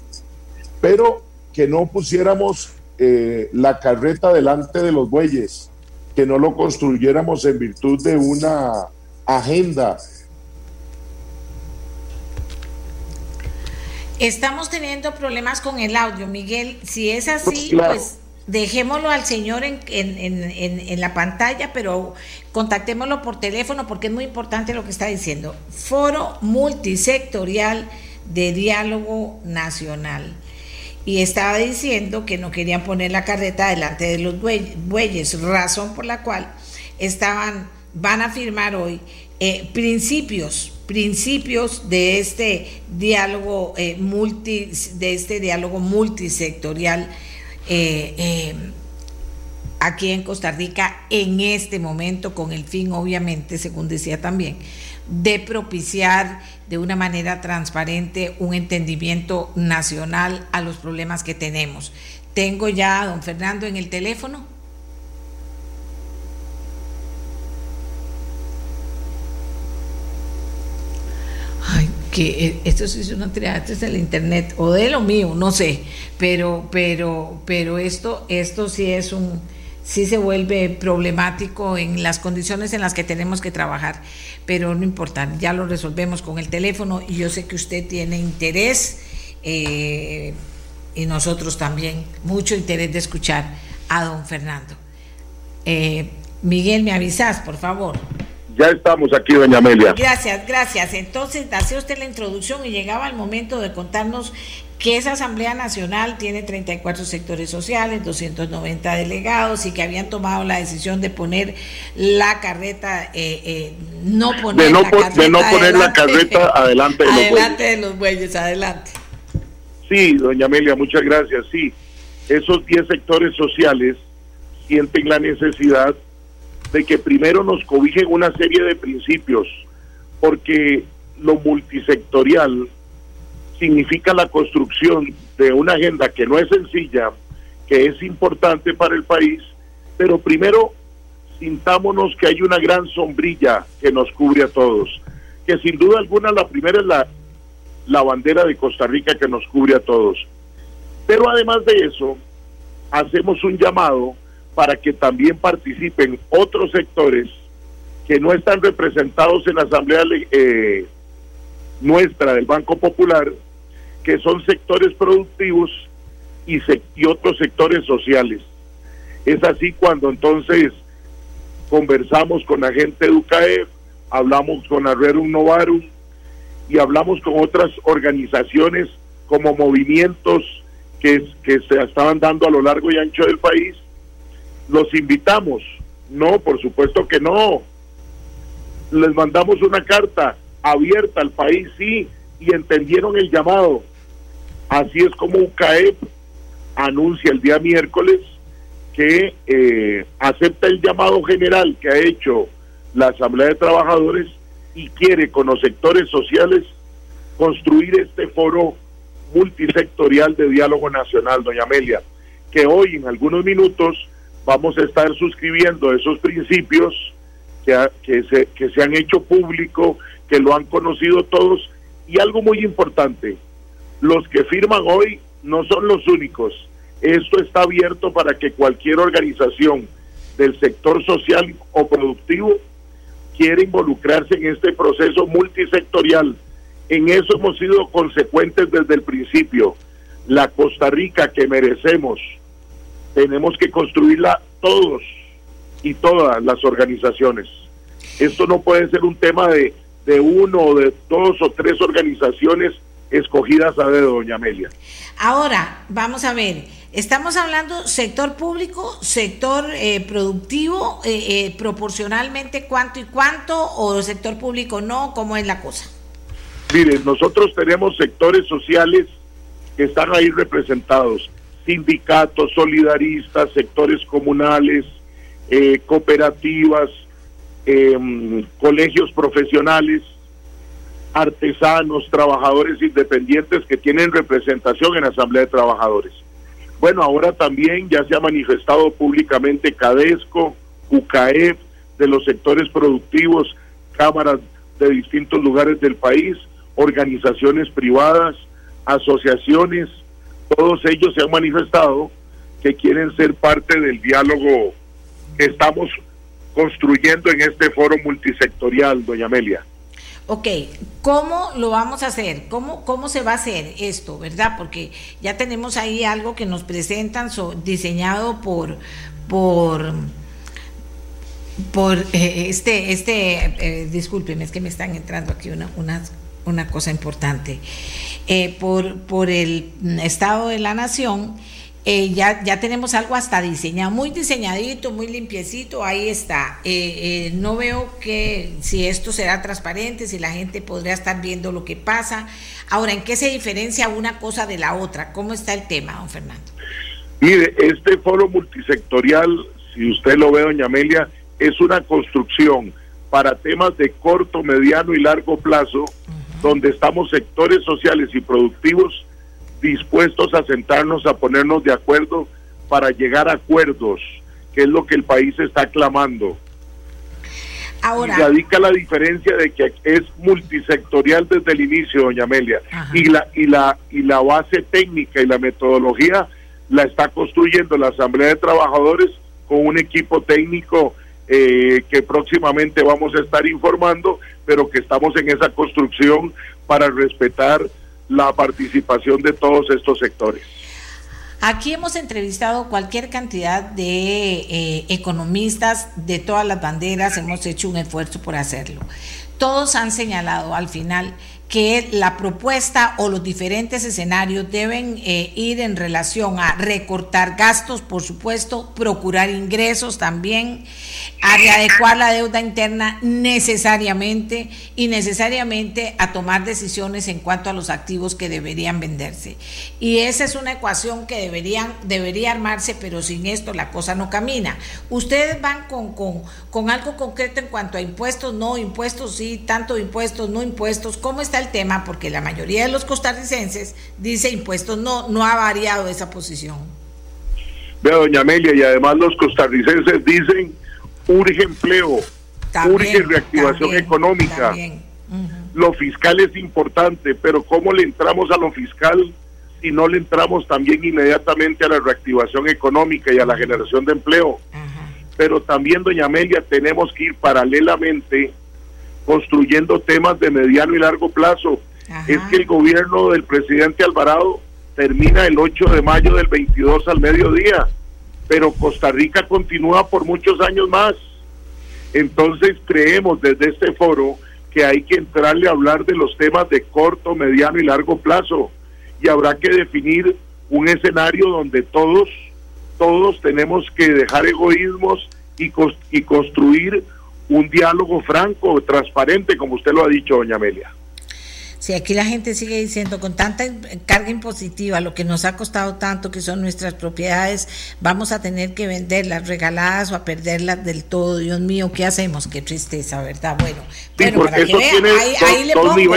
pero que no pusiéramos eh, la carreta delante de los bueyes, que no lo construyéramos en virtud de una agenda. Estamos teniendo problemas con el audio, Miguel. Si es así, pues dejémoslo al señor en, en, la pantalla, pero contactémoslo por teléfono porque es muy importante lo que está diciendo. Foro multisectorial de diálogo nacional. Y estaba diciendo que no querían poner la carreta delante de los bueyes, razón por la cual estaban, van a firmar hoy eh, principios, principios de este diálogo eh, multi, de este diálogo multisectorial eh, eh, aquí en Costa Rica en este momento, con el fin, obviamente, según decía también, de propiciar de una manera transparente un entendimiento nacional a los problemas que tenemos. Tengo ya a don Fernando en el teléfono. Que eh, esto es una tirada, esto es el internet o de lo mío, no sé, pero, pero, pero esto, esto sí es un, sí se vuelve problemático en las condiciones en las que tenemos que trabajar, pero no importa, ya lo resolvemos con el teléfono y yo sé que usted tiene interés eh, y nosotros también, mucho interés de escuchar a don Fernando. Eh, Miguel, me avisas, por favor. Ya estamos aquí, doña Amelia. Gracias, gracias. Entonces, hacía usted la introducción y llegaba el momento de contarnos que esa Asamblea Nacional tiene 34 sectores sociales, 290 delegados y que habían tomado la decisión de poner la carreta, eh, eh, no poner, la, carreta de no poner adelante, la carreta adelante de los adelante de los bueyes, adelante. Sí, doña Amelia, muchas gracias. Sí, esos 10 sectores sociales sienten la necesidad de que primero nos cobijen una serie de principios, porque lo multisectorial significa la construcción de una agenda que no es sencilla, que es importante para el país, pero primero sintámonos que hay una gran sombrilla que nos cubre a todos, que sin duda alguna la primera es la, la bandera de Costa Rica que nos cubre a todos. Pero además de eso, hacemos un llamado para que también participen otros sectores que no están representados en la Asamblea eh, nuestra del Banco Popular, que son sectores productivos y, otros sectores sociales. Es así cuando entonces conversamos con la gente de UCAEF, hablamos con Arrerum Novarum y hablamos con otras organizaciones como movimientos que se estaban dando a lo largo y ancho del país los invitamos. No, por supuesto que no. Les mandamos una carta abierta al país, sí, y entendieron el llamado. Así es como UCAEP anuncia el día miércoles que eh, acepta el llamado general que ha hecho la Asamblea de Trabajadores y quiere con los sectores sociales construir este foro multisectorial de diálogo nacional, doña Amelia que hoy en algunos minutos vamos a estar suscribiendo esos principios que, que, se, que se han hecho público, que lo han conocido todos. Y algo muy importante, los que firman hoy no son los únicos. Esto está abierto para que cualquier organización del sector social o productivo quiera involucrarse en este proceso multisectorial. En eso hemos sido consecuentes desde el principio. La Costa Rica que merecemos, tenemos que construirla todos y todas las organizaciones. Esto no puede ser un tema de, de uno, de dos o tres organizaciones escogidas a dedo, doña Amelia. Ahora, vamos a ver, estamos hablando sector público, sector eh, productivo, eh, eh, proporcionalmente cuánto y cuánto, o sector público no, ¿cómo es la cosa? Miren, nosotros tenemos sectores sociales que están ahí representados, sindicatos, solidaristas, sectores comunales, cooperativas, em, colegios profesionales, artesanos, trabajadores independientes que tienen representación en la Asamblea de Trabajadores. Bueno, ahora también ya se ha manifestado públicamente Cadesco, UCAEF, de los sectores productivos, cámaras de distintos lugares del país, organizaciones privadas, asociaciones, todos ellos se han manifestado que quieren ser parte del diálogo que estamos construyendo en este foro multisectorial, doña Amelia. Ok, ¿cómo lo vamos a hacer? ¿Cómo, ¿Cómo se va a hacer esto, verdad? Porque ya tenemos ahí algo que nos presentan diseñado por, por, por eh, este, este eh, discúlpeme, es que me están entrando aquí una, una, una cosa importante, eh, por, por el Estado de la Nación eh, ya, ya tenemos algo hasta diseñado, muy diseñadito, muy limpiecito, ahí está. Eh, eh, no veo que si esto será transparente, si la gente podría estar viendo lo que pasa. Ahora, ¿en qué se diferencia una cosa de la otra? ¿Cómo está el tema, don Fernando? Mire, este foro multisectorial, si usted lo ve, doña Amelia, es una construcción para temas de corto, mediano y largo plazo, donde estamos sectores sociales y productivos dispuestos a sentarnos, a ponernos de acuerdo para llegar a acuerdos, que es lo que el país está clamando. Ahora. Y radica la diferencia de que es multisectorial desde el inicio, doña Amelia, y la, y, la, y la base técnica y la metodología la está construyendo la Asamblea de Trabajadores con un equipo técnico eh, que próximamente vamos a estar informando, pero que estamos en esa construcción para respetar la participación de todos estos sectores. Aquí hemos entrevistado cualquier cantidad de eh, economistas de todas las banderas, hemos hecho un esfuerzo por hacerlo. Todos han señalado al final que la propuesta o los diferentes escenarios deben eh, ir en relación a recortar gastos, por supuesto, procurar ingresos también, a la deuda interna necesariamente y necesariamente a tomar decisiones en cuanto a los activos que deberían venderse. Y esa es una ecuación que deberían, debería armarse, pero sin esto la cosa no camina. Ustedes van con, con, con algo concreto en cuanto a impuestos, no impuestos, sí, tanto impuestos, no impuestos, ¿cómo está el tema porque la mayoría de los costarricenses dice impuestos no, no ha variado esa posición. Vea, doña Amelia, y además los costarricenses dicen urge empleo, urge reactivación económica. Lo fiscal es importante, pero ¿cómo le entramos a lo fiscal si no le entramos también inmediatamente a la reactivación económica y a la generación de empleo? Pero también, doña Amelia, tenemos que ir paralelamente construyendo temas de mediano y largo plazo. Es que el gobierno del presidente Alvarado termina el 8 de mayo del 22 al mediodía, pero Costa Rica continúa por muchos años más. Entonces creemos desde este foro que hay que entrarle a hablar de los temas de corto, mediano y largo plazo y habrá que definir un escenario donde todos, todos tenemos que dejar egoísmos y, y construir un diálogo franco, transparente, como usted lo ha dicho, doña Amelia. Si aquí la gente sigue diciendo con tanta carga impositiva, lo que nos ha costado tanto, que son nuestras propiedades, vamos a tener que venderlas regaladas o a perderlas del todo. Dios mío, ¿qué hacemos? Qué tristeza, ¿verdad? Bueno, bueno para que vean, ahí, le pongo,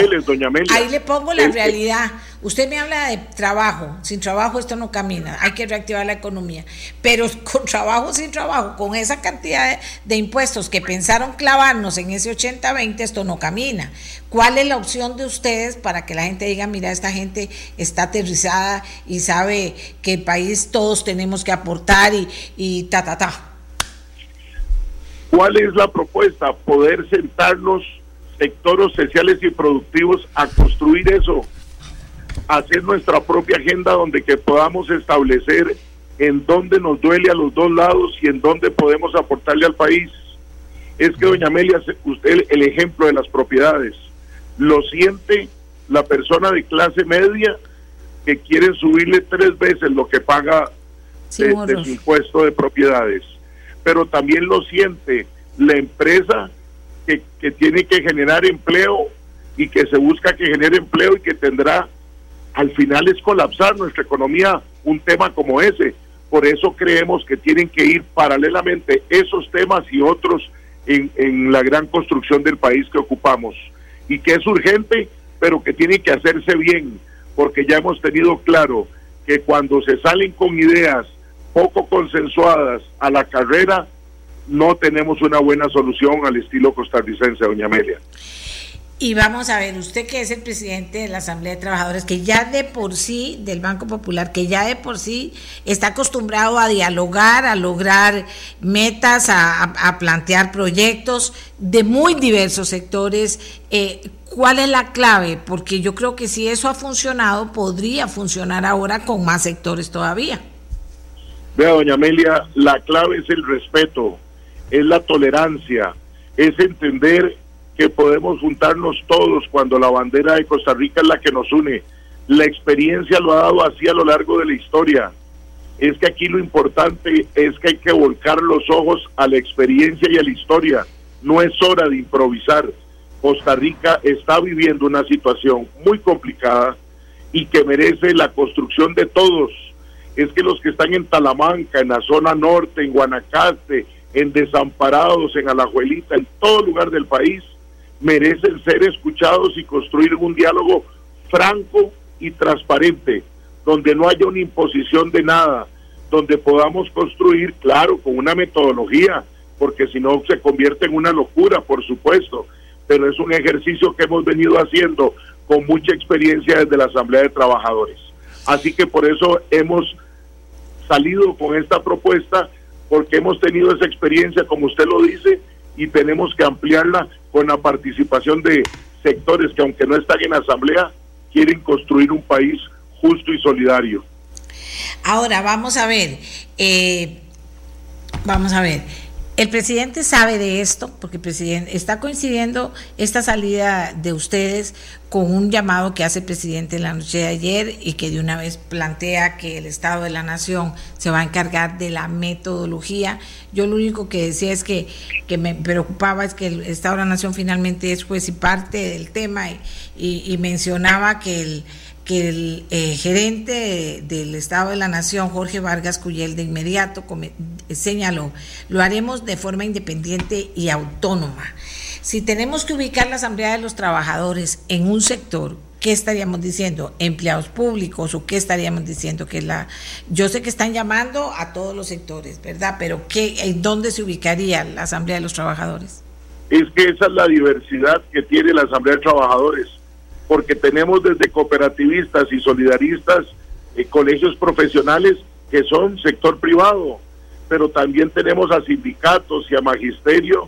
ahí le pongo la realidad. Usted me habla de trabajo, sin trabajo esto no camina, hay que reactivar la economía, pero <laughs> con trabajo, sin trabajo, con esa cantidad de, impuestos que pensaron clavarnos en ese 80-20, esto no camina. ¿Cuál es la opción de ustedes para que la gente diga, mira, esta gente está aterrizada y sabe que el país todos tenemos que aportar y, y ta, ta, ta? ¿Cuál es la propuesta? Poder sentarnos sectores sociales y productivos a construir eso hacer nuestra propia agenda donde que podamos establecer en dónde nos duele a los dos lados y en dónde podemos aportarle al país. Es que, doña Amelia, usted el ejemplo de las propiedades, lo siente la persona de clase media que quiere subirle tres veces lo que paga de, de su impuesto de propiedades, pero también lo siente la empresa que, que tiene que generar empleo y que se busca que genere empleo y que tendrá al final es colapsar nuestra economía un tema como ese. Por eso creemos que tienen que ir paralelamente esos temas y otros en, en la gran construcción del país que ocupamos. Y que es urgente, pero que tiene que hacerse bien, porque ya hemos tenido claro que cuando se salen con ideas poco consensuadas a la carrera, no tenemos una buena solución al estilo costarricense, doña Amelia. Y vamos a ver, usted que es el presidente de la Asamblea de Trabajadores, que ya de por sí, del Banco Popular, que ya de por sí está acostumbrado a dialogar, a lograr metas, a, plantear proyectos de muy diversos sectores, eh, ¿cuál es la clave? Porque yo creo que si eso ha funcionado, podría funcionar ahora con más sectores todavía. Vea, doña Amelia, la clave es el respeto, es la tolerancia, es entender que podemos juntarnos todos cuando la bandera de Costa Rica es la que nos une. La experiencia lo ha dado así a lo largo de la historia. Es que aquí lo importante es que hay que volcar los ojos a la experiencia y a la historia. No es hora de improvisar. Costa Rica está viviendo una situación muy complicada y que merece la construcción de todos. Es que los que están en Talamanca, en la zona norte, en Guanacaste, en Desamparados, en Alajuelita, en todo lugar del país, merecen ser escuchados y construir un diálogo franco y transparente, donde no haya una imposición de nada, donde podamos construir, claro, con una metodología, porque si no se convierte en una locura, por supuesto, pero es un ejercicio que hemos venido haciendo con mucha experiencia desde la Asamblea de Trabajadores. Así que por eso hemos salido con esta propuesta, porque hemos tenido esa experiencia, como usted lo dice, y tenemos que ampliarla con la participación de sectores que aunque no están en asamblea, quieren construir un país justo y solidario. Ahora, vamos a ver, eh, vamos a ver. El presidente sabe de esto, porque el presidente está coincidiendo esta salida de ustedes con un llamado que hace el presidente la noche de ayer y que de una vez plantea que el Estado de la Nación se va a encargar de la metodología. Yo lo único que decía es que, que me preocupaba es que el Estado de la Nación finalmente es juez y parte del tema y mencionaba que el que el eh, gerente del Estado de la Nación, Jorge Vargas Cuyel, de inmediato señaló, lo haremos de forma independiente y autónoma. Si tenemos que ubicar la Asamblea de los Trabajadores en un sector, ¿qué estaríamos diciendo? ¿Empleados públicos o qué estaríamos diciendo? que la Yo sé que están llamando a todos los sectores, ¿verdad? Pero ¿qué, ¿en dónde se ubicaría la Asamblea de los Trabajadores? Es que esa es la diversidad que tiene la Asamblea de Trabajadores porque tenemos desde cooperativistas y solidaristas eh, colegios profesionales que son sector privado, pero también tenemos a sindicatos y a magisterio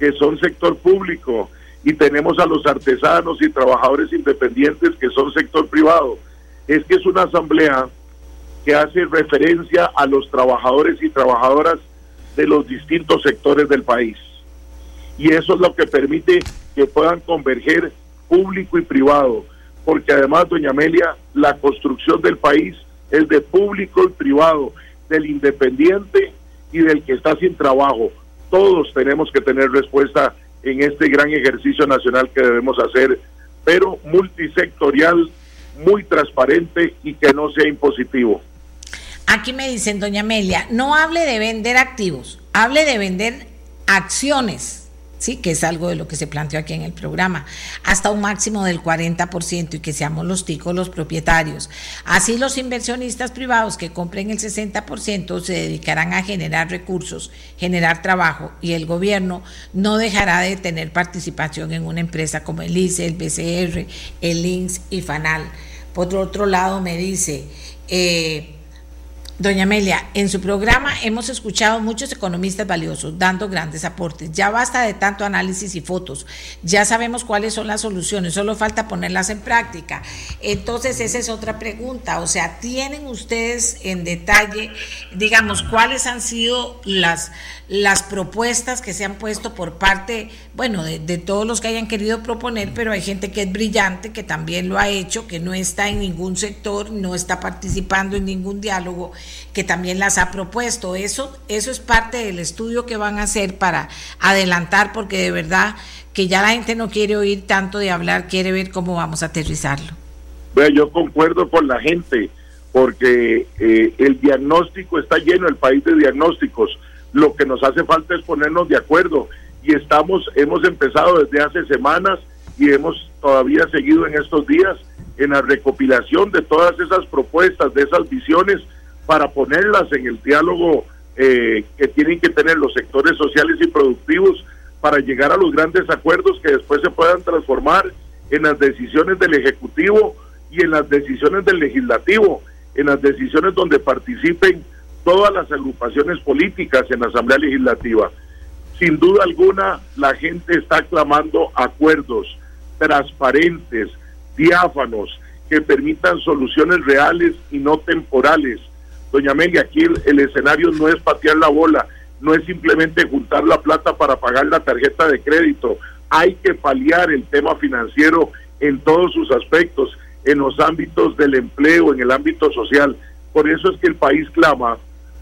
que son sector público y tenemos a los artesanos y trabajadores independientes que son sector privado. Es que es una asamblea que hace referencia a los trabajadores y trabajadoras de los distintos sectores del país. Y eso es lo que permite que puedan converger público y privado, porque además, doña Amelia, la construcción del país es de público y privado, del independiente y del que está sin trabajo. Todos tenemos que tener respuesta en este gran ejercicio nacional que debemos hacer pero multisectorial, muy transparente y que no sea impositivo. Aquí me dicen, doña Amelia, no hable de vender activos, hable de vender acciones sí, que es algo de lo que se planteó aquí en el programa, hasta un máximo del 40% y que seamos los ticos los propietarios. Así los inversionistas privados que compren el 60% se dedicarán a generar recursos, generar trabajo y el gobierno no dejará de tener participación en una empresa como el ICE, el BCR, el INSS y FANAL. Por otro lado, me dice... Eh, Doña Amelia, en su programa hemos escuchado muchos economistas valiosos dando grandes aportes. Ya basta de tanto análisis y fotos. Ya sabemos cuáles son las soluciones, solo falta ponerlas en práctica. Entonces, esa es otra pregunta. O sea, ¿tienen ustedes en detalle, digamos, cuáles han sido las, las propuestas que se han puesto por parte, bueno, de, de todos los que hayan querido proponer, pero hay gente que es brillante, que también lo ha hecho, que no está en ningún sector, no está participando en ningún diálogo que también las ha propuesto. Eso, eso es parte del estudio que van a hacer para adelantar, porque de verdad que ya la gente no quiere oír tanto de hablar, quiere ver cómo vamos a aterrizarlo. yo concuerdo con la gente, porque eh, el diagnóstico está lleno, el país de diagnósticos. Lo que nos hace falta es ponernos de acuerdo y estamos, hemos empezado desde hace semanas y hemos todavía seguido en estos días en la recopilación de todas esas propuestas, de esas visiones para ponerlas en el diálogo eh, que tienen que tener los sectores sociales y productivos para llegar a los grandes acuerdos que después se puedan transformar en las decisiones del Ejecutivo y en las decisiones del Legislativo, en las decisiones donde participen todas las agrupaciones políticas en la Asamblea Legislativa. Sin duda alguna, la gente está clamando acuerdos transparentes, diáfanos, que permitan soluciones reales y no temporales Doña Amelia, aquí el, escenario no es patear la bola, no es simplemente juntar la plata para pagar la tarjeta de crédito, hay que paliar el tema financiero en todos sus aspectos, en los ámbitos del empleo, en el ámbito social. Por eso es que el país clama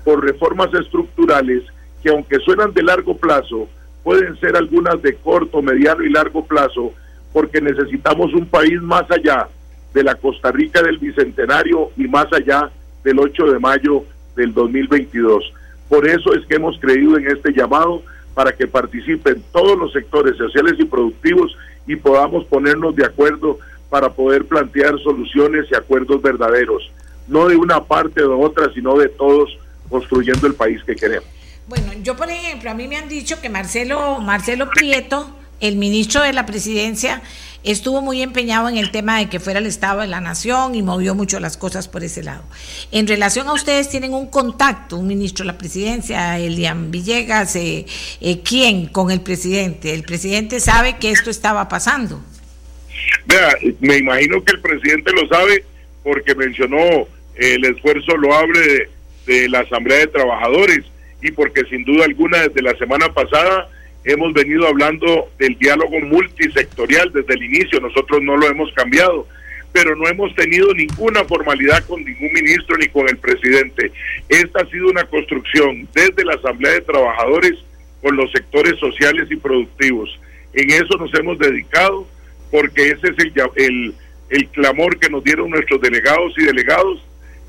por reformas estructurales que aunque suenan de largo plazo, pueden ser algunas de corto, mediano y largo plazo, porque necesitamos un país más allá de la Costa Rica del Bicentenario y más allá del 8 de mayo del 2022. Por eso es que hemos creído en este llamado para que participen todos los sectores sociales y productivos y podamos ponernos de acuerdo para poder plantear soluciones y acuerdos verdaderos, no de una parte o de otra, sino de todos construyendo el país que queremos. Bueno, yo por ejemplo, a mí me han dicho que Marcelo Marcelo Prieto, el ministro de la Presidencia, estuvo muy empeñado en el tema de que fuera el Estado de la Nación y movió mucho las cosas por ese lado. En relación a ustedes, tienen un contacto, un ministro de la presidencia, Elian Villegas, eh, eh, ¿quién con el presidente? ¿El presidente sabe que esto estaba pasando? Vea, me imagino que el presidente lo sabe porque mencionó el esfuerzo loable de, de la Asamblea de Trabajadores y porque sin duda alguna desde la semana pasada hemos venido hablando del diálogo multisectorial desde el inicio, nosotros no lo hemos cambiado, pero no hemos tenido ninguna formalidad con ningún ministro ni con el presidente. Esta ha sido una construcción desde la Asamblea de Trabajadores con los sectores sociales y productivos. En eso nos hemos dedicado porque ese es el, el, clamor que nos dieron nuestros delegados y delegados,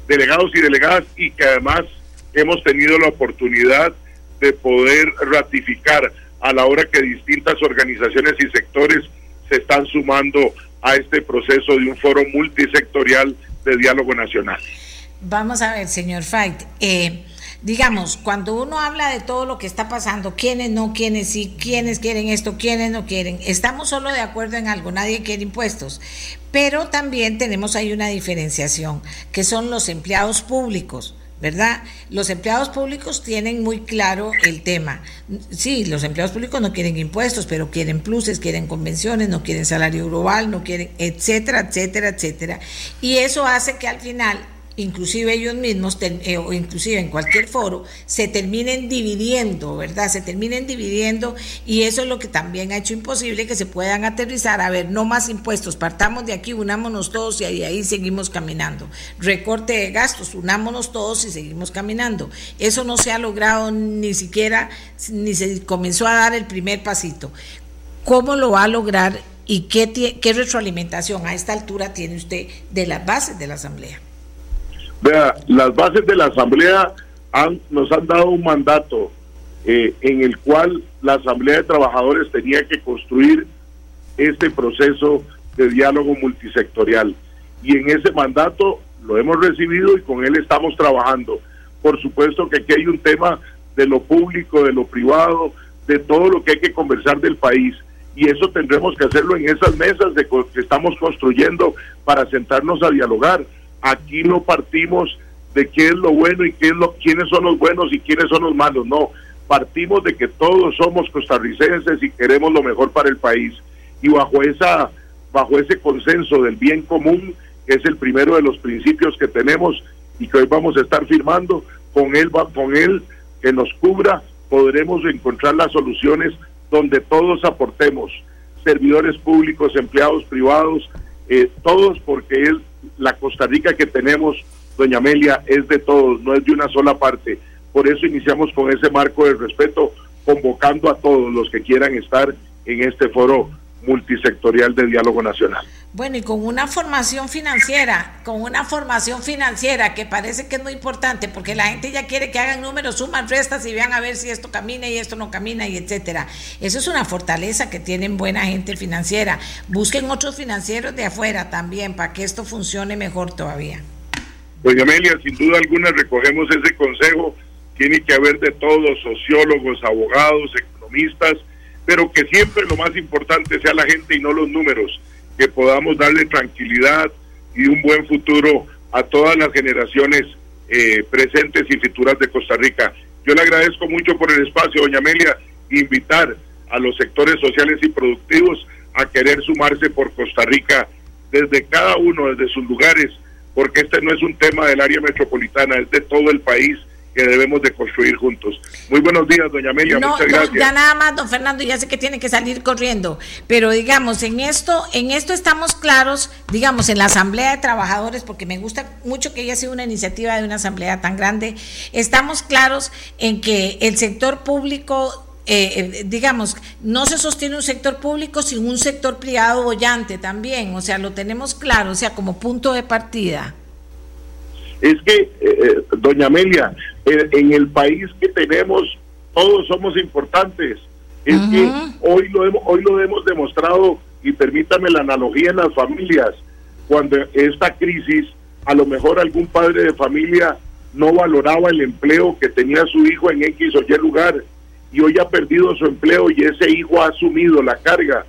delegados y delegadas y que además hemos tenido la oportunidad de poder ratificar a la hora que distintas organizaciones y sectores se están sumando a este proceso de un foro multisectorial de diálogo nacional. Vamos a ver, señor Fait, eh, digamos, cuando uno habla de todo lo que está pasando, quiénes no, quiénes sí, quiénes quieren esto, quiénes no quieren, estamos solo de acuerdo en algo, nadie quiere impuestos, pero también tenemos ahí una diferenciación, que son los empleados públicos. ¿Verdad? Los empleados públicos tienen muy claro el tema. Sí, los empleados públicos no quieren impuestos, pero quieren pluses, quieren convenciones, no quieren salario global, no quieren, etcétera, etcétera, etcétera. Y eso hace que al final inclusive ellos mismos, eh, o inclusive en cualquier foro, se terminen dividiendo, ¿verdad? Se terminen dividiendo y eso es lo que también ha hecho imposible que se puedan aterrizar. A ver, no más impuestos, partamos de aquí, unámonos todos y ahí, seguimos caminando. Recorte de gastos, unámonos todos y seguimos caminando. Eso no se ha logrado ni siquiera, ni se comenzó a dar el primer pasito. ¿Cómo lo va a lograr y qué, qué retroalimentación a esta altura tiene usted de las bases de la Asamblea. Vea, las bases de la Asamblea nos han dado un mandato eh, en el cual la Asamblea de Trabajadores tenía que construir este proceso de diálogo multisectorial. Y en ese mandato lo hemos recibido y con él estamos trabajando. Por supuesto que aquí hay un tema de lo público, de lo privado, de todo lo que hay que conversar del país. Y eso tendremos que hacerlo en esas mesas de que estamos construyendo para sentarnos a dialogar. Aquí no partimos de qué es lo bueno y qué es lo, quiénes son los buenos y quiénes son los malos. No, partimos de que todos somos costarricenses y queremos lo mejor para el país. Y bajo esa bajo ese consenso del bien común, que es el primero de los principios que tenemos y que hoy vamos a estar firmando, con él con él que nos cubra, podremos encontrar las soluciones donde todos aportemos, servidores públicos, empleados privados, eh, todos porque es la Costa Rica que tenemos, doña Amelia, es de todos, no es de una sola parte. Por eso iniciamos con ese marco de respeto, convocando a todos los que quieran estar en este foro multisectorial de diálogo nacional. Bueno, y con una formación financiera, con una formación financiera que parece que es muy importante, porque la gente ya quiere que hagan números, suman, restas y vean a ver si esto camina y esto no camina y etcétera. Eso es una fortaleza que tienen buena gente financiera. Busquen otros financieros de afuera también para que esto funcione mejor todavía. Doña Amelia, sin duda alguna recogemos ese consejo. Tiene que haber de todos, sociólogos, abogados, economistas, pero que siempre lo más importante sea la gente y no los números, que podamos darle tranquilidad y un buen futuro a todas las generaciones eh, presentes y futuras de Costa Rica. Yo le agradezco mucho por el espacio, doña Amelia, invitar a los sectores sociales y productivos a querer sumarse por Costa Rica desde cada uno, desde sus lugares, porque este no es un tema del área metropolitana, es de todo el país que debemos de construir juntos. Muy buenos días, doña Amelia, muchas gracias. ya nada más, don Fernando, ya sé que tiene que salir corriendo, pero digamos, en esto, en esto estamos claros, digamos, en la Asamblea de Trabajadores, porque me gusta mucho que haya sido una iniciativa de una asamblea tan grande, estamos claros en que el sector público eh, eh, digamos, no se sostiene un sector público sin un sector privado bollante también, o sea, lo tenemos claro, o sea, como punto de partida. Es que, eh, eh doña Amelia, en el país que tenemos, todos somos importantes. Es que hoy lo, hemos, hoy lo hemos demostrado, y permítame la analogía en las familias, cuando esta crisis, a lo mejor algún padre de familia no valoraba el empleo que tenía su hijo en X o Y lugar, y hoy ha perdido su empleo y ese hijo ha asumido la carga.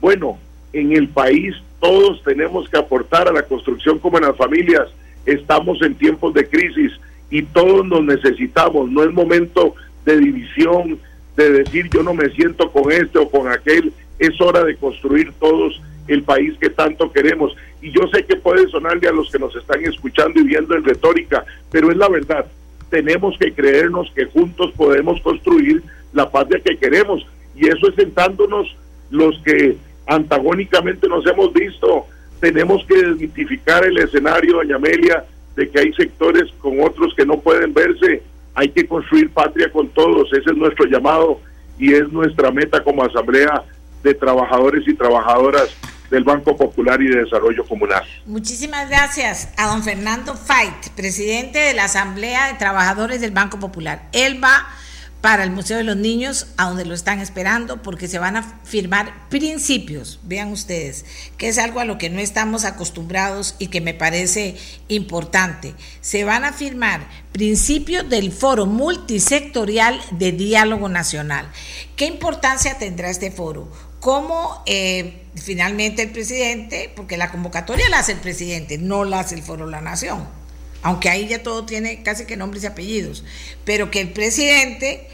Bueno, en el país todos tenemos que aportar a la construcción como en las familias. Estamos en tiempos de crisis y todos nos necesitamos. No es momento de división, de decir yo no me siento con este o con aquel. Es hora de construir todos el país que tanto queremos. Y yo sé que puede sonarle a los que nos están escuchando y viendo en retórica, pero es la verdad. Tenemos que creernos que juntos podemos construir la patria que queremos. Y eso es sentándonos los que antagónicamente nos hemos visto. Tenemos que identificar el escenario, doña Amelia, de que hay sectores con otros que no pueden verse. Hay que construir patria con todos. Ese es nuestro llamado y es nuestra meta como Asamblea de Trabajadores y Trabajadoras del Banco Popular y de Desarrollo Comunal. Muchísimas gracias a don Fernando Fait, presidente de la Asamblea de Trabajadores del Banco Popular. Él va para el Museo de los Niños, a donde lo están esperando, porque se van a firmar principios, vean ustedes, que es algo a lo que no estamos acostumbrados y que me parece importante. Se van a firmar principios del Foro Multisectorial de Diálogo Nacional. ¿Qué importancia tendrá este foro? ¿Cómo eh, finalmente el presidente, porque la convocatoria la hace el presidente, no la hace el Foro La Nación? Aunque ahí ya todo tiene casi que nombres y apellidos, pero que el presidente,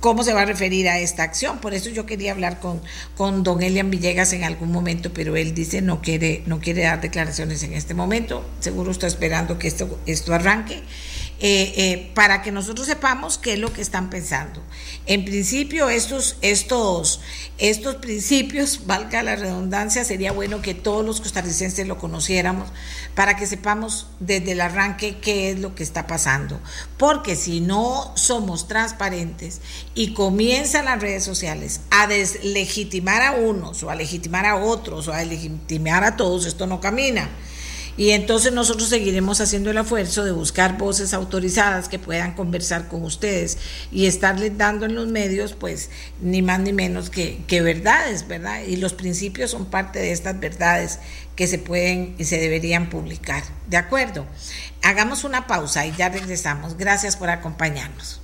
¿cómo se va a referir a esta acción? Por eso yo quería hablar con, con don Elian Villegas en algún momento, pero él dice no quiere, no quiere dar declaraciones en este momento, seguro está esperando que esto, esto arranque. Eh, eh, para que nosotros sepamos qué es lo que están pensando. En principio, estos, estos, estos principios, <laughs> valga la redundancia, sería bueno que todos los costarricenses lo conociéramos para que sepamos desde el arranque qué es lo que está pasando. Porque si no somos transparentes y comienzan las redes sociales a deslegitimar a unos o a legitimar a otros o a legitimar a todos, esto no camina. Y entonces nosotros seguiremos haciendo el esfuerzo de buscar voces autorizadas que puedan conversar con ustedes y estarles dando en los medios, pues, ni más ni menos que, que verdades, ¿verdad? Y los principios son parte de estas verdades que se pueden y se deberían publicar. ¿De acuerdo? Hagamos una pausa y ya regresamos. Gracias por acompañarnos.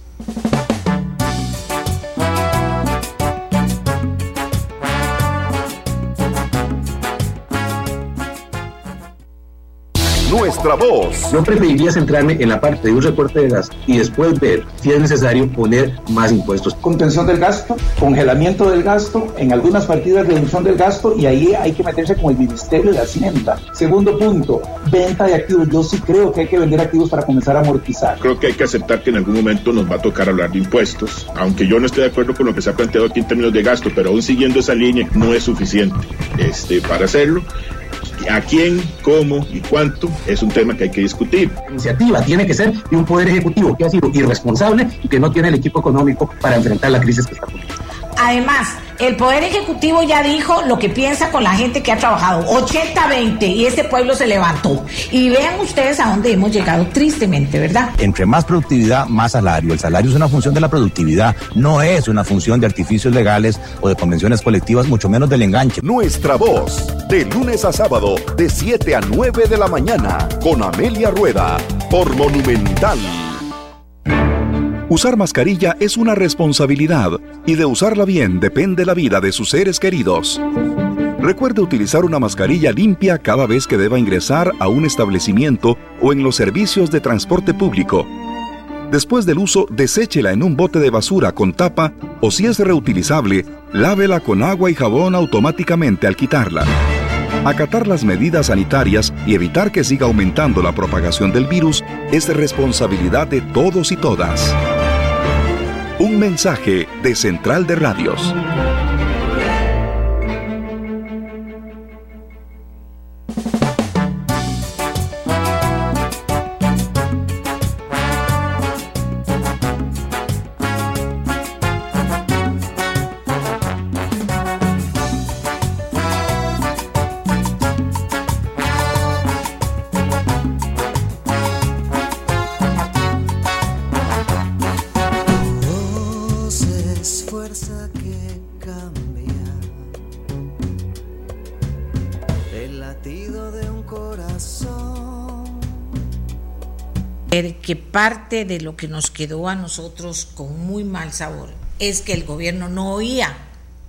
Nuestra voz. Yo preferiría centrarme en la parte de un reporte de gasto y después ver si es necesario poner más impuestos. Contención del gasto, congelamiento del gasto, en algunas partidas reducción del gasto y ahí hay que meterse con el Ministerio de Hacienda. Segundo punto, venta de activos. Yo sí creo que hay que vender activos para comenzar a amortizar. Creo que hay que aceptar que en algún momento nos va a tocar hablar de impuestos, aunque yo no estoy de acuerdo con lo que se ha planteado aquí en términos de gasto, pero aún siguiendo esa línea no es suficiente este, para hacerlo a quién, cómo y cuánto es un tema que hay que discutir. La iniciativa tiene que ser de un poder ejecutivo que ha sido irresponsable y que no tiene el equipo económico para enfrentar la crisis que está ocurriendo. Además, el Poder Ejecutivo ya dijo lo que piensa con la gente que ha trabajado, 80-20, y este pueblo se levantó. Y vean ustedes a dónde hemos llegado tristemente, ¿verdad? Entre más productividad, más salario. El salario es una función de la productividad, no es una función de artificios legales o de convenciones colectivas, mucho menos del enganche. Nuestra voz, de lunes a sábado, de 7 a 9 de la mañana, con Amelia Rueda, por Monumental. Usar mascarilla es una responsabilidad y de usarla bien depende la vida de sus seres queridos. Recuerde utilizar una mascarilla limpia cada vez que deba ingresar a un establecimiento o en los servicios de transporte público. Después del uso, deséchela en un bote de basura con tapa o si es reutilizable, lávela con agua y jabón automáticamente al quitarla. Acatar las medidas sanitarias y evitar que siga aumentando la propagación del virus es responsabilidad de todos y todas. Un mensaje de Central de Radios. De lo que nos quedó a nosotros con muy mal sabor es que el gobierno no oía.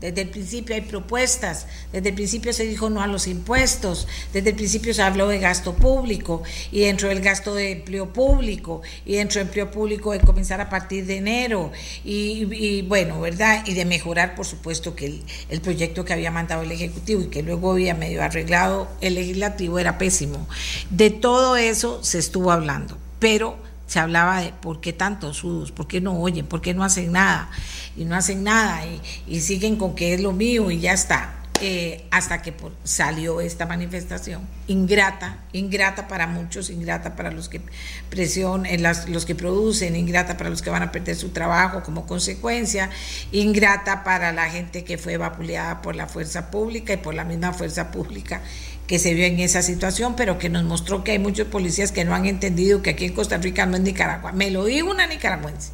Desde el principio hay propuestas, desde el principio se dijo no a los impuestos, desde el principio se habló de gasto público y dentro del gasto de empleo público y dentro del empleo público de comenzar a partir de enero y, bueno, ¿verdad? Y de mejorar, por supuesto, que el, el, proyecto que había mandado el Ejecutivo y que luego había medio arreglado el Legislativo era pésimo. De todo eso se estuvo hablando pero se hablaba de por qué tantos sudos, por qué no oyen, por qué no hacen nada, y no hacen nada, y, siguen con que es lo mío y ya está. Eh, hasta que salió esta manifestación ingrata, ingrata para muchos, ingrata para los que presionan, los que producen, ingrata para los que van a perder su trabajo como consecuencia, ingrata para la gente que fue vapuleada por la fuerza pública y por la misma fuerza pública que se vio en esa situación, pero que nos mostró que hay muchos policías que no han entendido que aquí en Costa Rica no es Nicaragua. Me lo dijo una nicaragüense.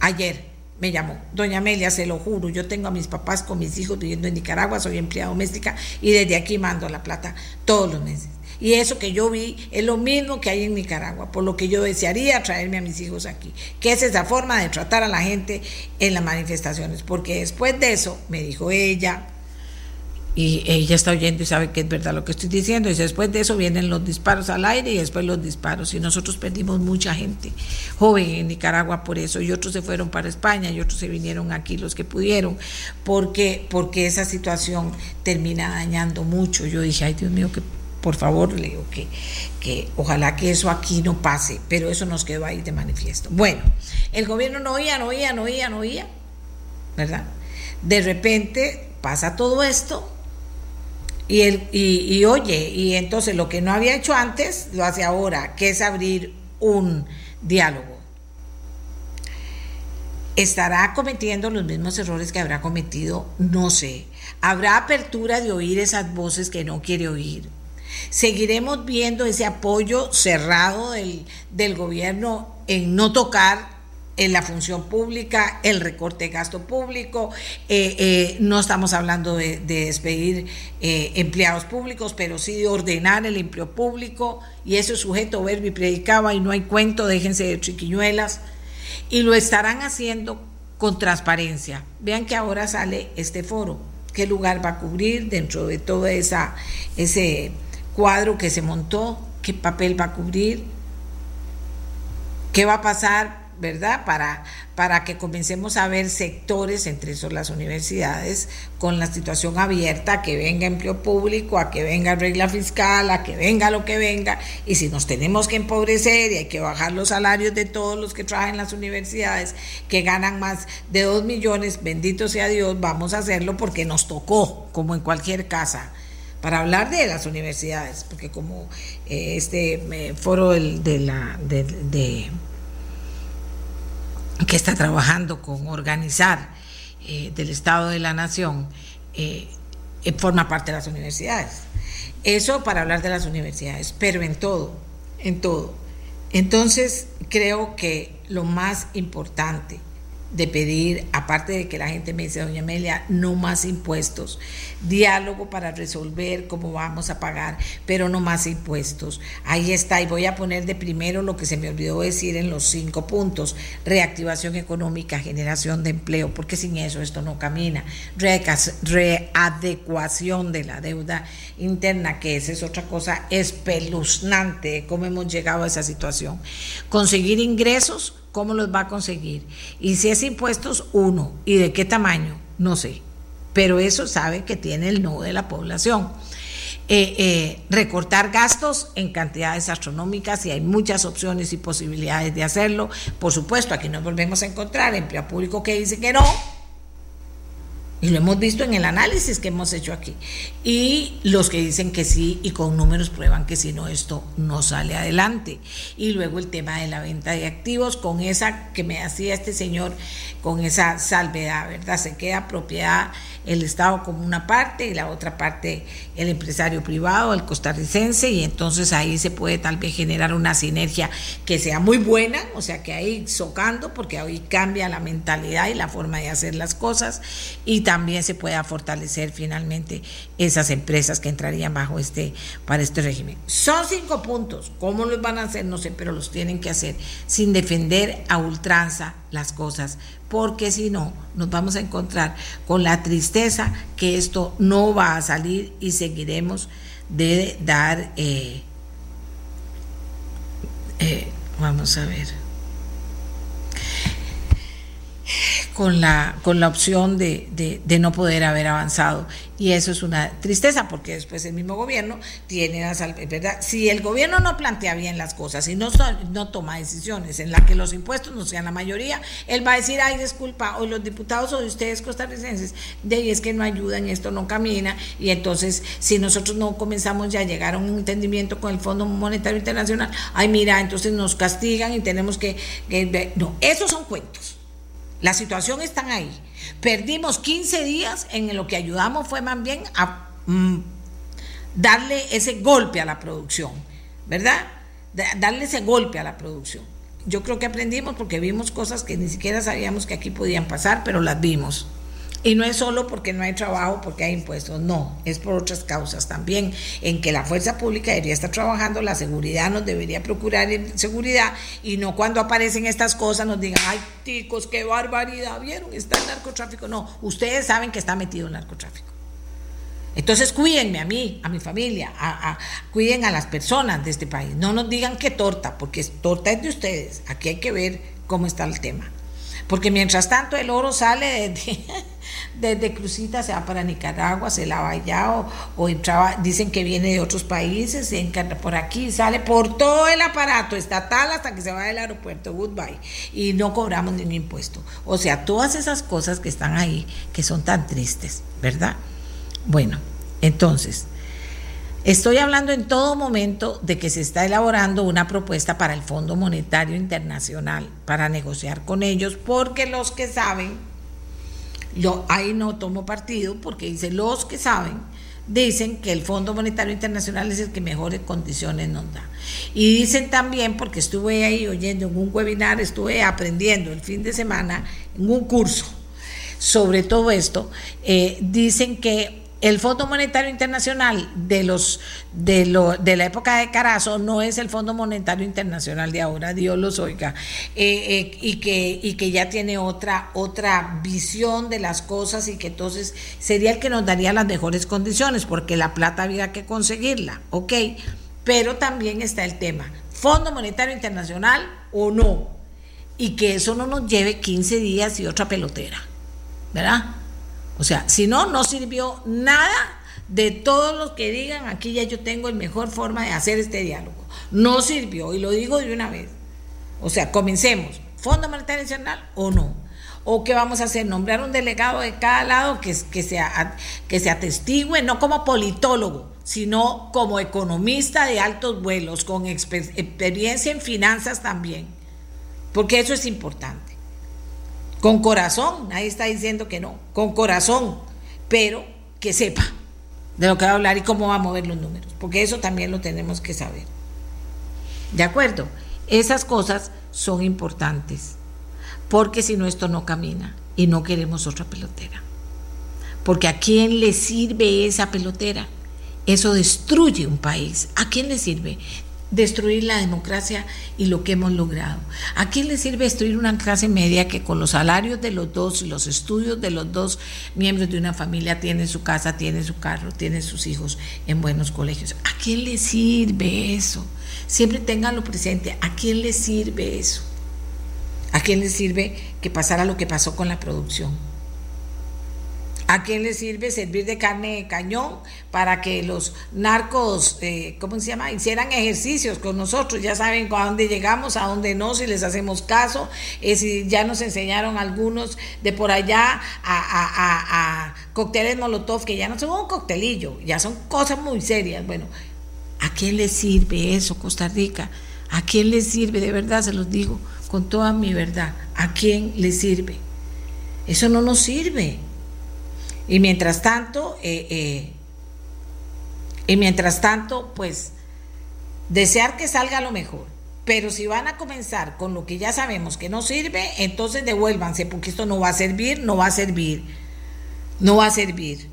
Ayer me llamó, doña Amelia, se lo juro, yo tengo a mis papás con mis hijos viviendo en Nicaragua, soy empleada doméstica y desde aquí mando la plata todos los meses. Y eso que yo vi es lo mismo que hay en Nicaragua, por lo que yo desearía traerme a mis hijos aquí, que es esa forma de tratar a la gente en las manifestaciones, porque después de eso, me dijo ella, y ella está oyendo y sabe que es verdad lo que estoy diciendo. Y después de eso vienen los disparos al aire y después los disparos. Y nosotros perdimos mucha gente joven en Nicaragua por eso. Y otros se fueron para España y otros se vinieron aquí los que pudieron. Porque, porque esa situación termina dañando mucho. Yo dije, ay Dios mío, qué por favor, le digo que, que ojalá que eso aquí no pase, pero eso nos quedó ahí de manifiesto. Bueno, el gobierno no oía, no oía, no oía, no oía, ¿verdad? De repente pasa todo esto y, el, y, oye, y entonces lo que no había hecho antes lo hace ahora, que es abrir un diálogo. ¿Estará cometiendo los mismos errores que habrá cometido? No sé. ¿Habrá apertura de oír esas voces que no quiere oír? Seguiremos viendo ese apoyo cerrado del, del gobierno en no tocar en la función pública, el recorte de gasto público, eh, eh, no estamos hablando de, despedir eh, empleados públicos, pero sí de ordenar el empleo público, y eso es sujeto verbo y predicaba, y no hay cuento, déjense de chiquiñuelas, y lo estarán haciendo con transparencia. Vean que ahora sale este foro, qué lugar va a cubrir dentro de todo esa, ese cuadro que se montó, qué papel va a cubrir, qué va a pasar, ¿verdad? Para, para que comencemos a ver sectores, entre esos las universidades, con la situación abierta, a que venga empleo público, a que venga regla fiscal, a que venga lo que venga, y si nos tenemos que empobrecer y hay que bajar los salarios de todos los que trabajan en las universidades, que ganan más de dos millones, bendito sea Dios, vamos a hacerlo porque nos tocó, como en cualquier casa para hablar de las universidades, porque como eh, este eh, foro de la de, que está trabajando con organizar eh, del Estado de la Nación forma parte de las universidades. Eso para hablar de las universidades, pero en todo, en todo. Entonces creo que lo más importante de pedir, aparte de que la gente me dice, doña Amelia, no más impuestos, diálogo para resolver cómo vamos a pagar, pero no más impuestos. Ahí está, y voy a poner de primero lo que se me olvidó decir en los cinco puntos, reactivación económica, generación de empleo, porque sin eso esto no camina, readecuación de la deuda interna, que esa es otra cosa espeluznante, cómo hemos llegado a esa situación. Conseguir ingresos ¿Cómo los va a conseguir? Y si es impuestos, uno. ¿Y de qué tamaño? No sé. Pero eso sabe que tiene el no de la población. Eh, eh, recortar gastos en cantidades astronómicas y hay muchas opciones y posibilidades de hacerlo. Por supuesto, aquí nos volvemos a encontrar empleo público que dice que no, y lo hemos visto en el análisis que hemos hecho aquí. Y los que dicen que sí y con números prueban que si no, esto no sale adelante. Y luego el tema de la venta de activos, con esa que me hacía este señor, con esa salvedad, ¿verdad? Se queda propiedad el Estado como una parte y la otra parte el empresario privado, el costarricense, y entonces ahí se puede tal vez generar una sinergia que sea muy buena, o sea que ahí socando, porque ahí cambia la mentalidad y la forma de hacer las cosas, y también se pueda fortalecer finalmente esas empresas que entrarían bajo este, para este régimen. Son cinco puntos, ¿cómo los van a hacer? No sé, pero los tienen que hacer sin defender a ultranza las cosas, porque si no, nos vamos a encontrar con la tristeza que esto no va a salir y seguiremos de dar, eh, eh, vamos a ver, con la, con la opción de, de, no poder haber avanzado. Y eso es una tristeza, porque después el mismo gobierno tiene las ¿verdad? Si el gobierno no plantea bien las cosas y no, no toma decisiones en las que los impuestos no sean la mayoría, él va a decir, ay, disculpa, o los diputados o de ustedes costarricenses, de ahí es que no ayudan, esto no camina, y entonces si nosotros no comenzamos ya a llegar a un entendimiento con el Fondo Monetario Internacional, ay, mira, entonces nos castigan y tenemos que, que no, esos son cuentos. La situación está ahí. Perdimos 15 días en lo que ayudamos fue más bien a mm, darle ese golpe a la producción, ¿verdad? darle ese golpe a la producción. Yo creo que aprendimos porque vimos cosas que ni siquiera sabíamos que aquí podían pasar, pero las vimos. Y no es solo porque no hay trabajo, porque hay impuestos, no, es por otras causas también, en que la fuerza pública debería estar trabajando, la seguridad nos debería procurar seguridad y no cuando aparecen estas cosas nos digan, ay, ticos, qué barbaridad, ¿vieron? Está el narcotráfico. No, ustedes saben que está metido el narcotráfico. Entonces cuídenme a mí, a mi familia, a, cuiden a las personas de este país. No nos digan que torta, porque torta es de ustedes. Aquí hay que ver cómo está el tema. Porque mientras tanto el oro sale de, <laughs> desde Crucita se va para Nicaragua, se lava allá o, o entraba, dicen que viene de otros países, se encarga por aquí, sale por todo el aparato estatal hasta que se va del aeropuerto, goodbye, y no cobramos ningún impuesto. O sea, todas esas cosas que están ahí, que son tan tristes, ¿verdad? Bueno, entonces, Estoy hablando en todo momento de que se está elaborando una propuesta para el Fondo Monetario Internacional para negociar con ellos, porque los que saben, yo ahí no tomo partido, porque dice los que saben, dicen que el Fondo Monetario Internacional es el que mejores condiciones nos da. Y dicen también, porque estuve ahí oyendo en un webinar, estuve aprendiendo el fin de semana en un curso sobre todo esto, eh, dicen que el Fondo Monetario Internacional de los de lo de la época de Carazo no es el Fondo Monetario Internacional de ahora, Dios los oiga, eh, eh, y que y que ya tiene otra otra visión de las cosas y que entonces sería el que nos daría las mejores condiciones, porque la plata había que conseguirla, ¿ok? Pero también está el tema, Fondo Monetario Internacional o no, y que eso no nos lleve 15 días y otra pelotera, ¿verdad? O sea, si no, no sirvió nada de todo lo que digan, aquí ya yo tengo la mejor forma de hacer este diálogo. No sirvió, y lo digo de una vez. O sea, comencemos. ¿Fondo Monetario Nacional o no? ¿O qué vamos a hacer? Nombrar un delegado de cada lado que, que, sea, que se atestigüe, no como politólogo, sino como economista de altos vuelos, con experiencia en finanzas también. Porque eso es importante. Con corazón, nadie está diciendo que no, con corazón, pero que sepa de lo que va a hablar y cómo va a mover los números, porque eso también lo tenemos que saber. ¿De acuerdo? Esas cosas son importantes, porque si no esto no camina y no queremos otra pelotera. Porque a quién le sirve esa pelotera? Eso destruye un país. ¿A quién le sirve? Destruir la democracia y lo que hemos logrado. ¿A quién le sirve destruir una clase media que con los salarios de los dos y los estudios de los dos miembros de una familia tiene su casa, tiene su carro, tiene sus hijos en buenos colegios? ¿A quién le sirve eso? Siempre ténganlo presente. ¿A quién le sirve eso? ¿A quién le sirve que pasara lo que pasó con la producción? ¿A quién le sirve servir de carne de cañón para que los narcos, eh, ¿cómo se llama?, hicieran ejercicios con nosotros? Ya saben a dónde llegamos, a dónde no, si les hacemos caso. Eh, si ya nos enseñaron algunos de por allá a, a, cócteles Molotov, que ya no son un coctelillo, ya son cosas muy serias. Bueno, ¿a quién le sirve eso, Costa Rica? ¿A quién le sirve? De verdad se los digo con toda mi verdad. ¿A quién le sirve? Eso no nos sirve. Y mientras tanto, eh, eh, y mientras tanto, pues desear que salga lo mejor. Pero si van a comenzar con lo que ya sabemos que no sirve, entonces devuélvanse, porque esto no va a servir, no va a servir, no va a servir.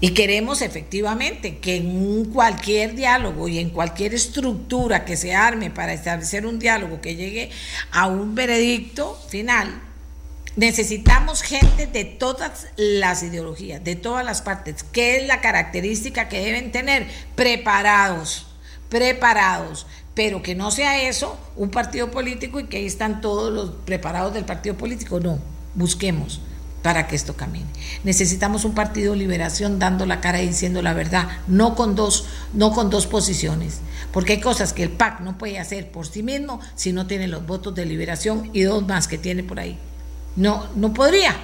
Y queremos efectivamente que en cualquier diálogo y en cualquier estructura que se arme para establecer un diálogo que llegue a un veredicto final, Necesitamos gente de todas las ideologías, de todas las partes. ¿Qué es la característica que deben tener? Preparados, preparados. Pero que no sea eso un partido político y que ahí están todos los preparados del partido político. No, busquemos para que esto camine. Necesitamos un partido de liberación dando la cara y diciendo la verdad, no con dos, no con dos posiciones, porque hay cosas que el PAC no puede hacer por sí mismo si no tiene los votos de liberación y dos más que tiene por ahí. No, no podría.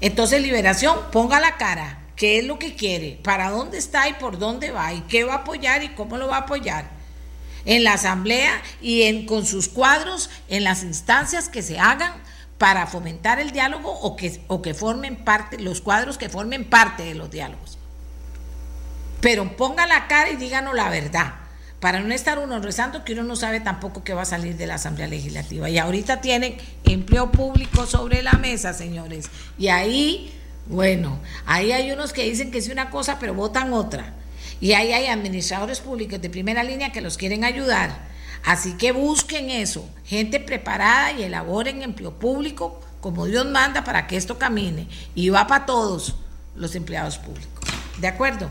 Entonces, liberación, ponga la cara. ¿Qué es lo que quiere? ¿Para dónde está y por dónde va? ¿Y qué va a apoyar y cómo lo va a apoyar? En la asamblea y en, con sus cuadros, en las instancias que se hagan para fomentar el diálogo o que, o que formen parte, los cuadros que formen parte de los diálogos. Pero ponga la cara y díganos la verdad para no estar uno rezando que uno no sabe tampoco qué va a salir de la Asamblea Legislativa. Y ahorita tienen empleo público sobre la mesa, señores. Y ahí, bueno, ahí hay unos que dicen que es una cosa, pero votan otra. Y ahí hay administradores públicos de primera línea que los quieren ayudar. Así que busquen eso, gente preparada y elaboren empleo público como Dios manda para que esto camine. Y va para todos los empleados públicos. ¿De acuerdo?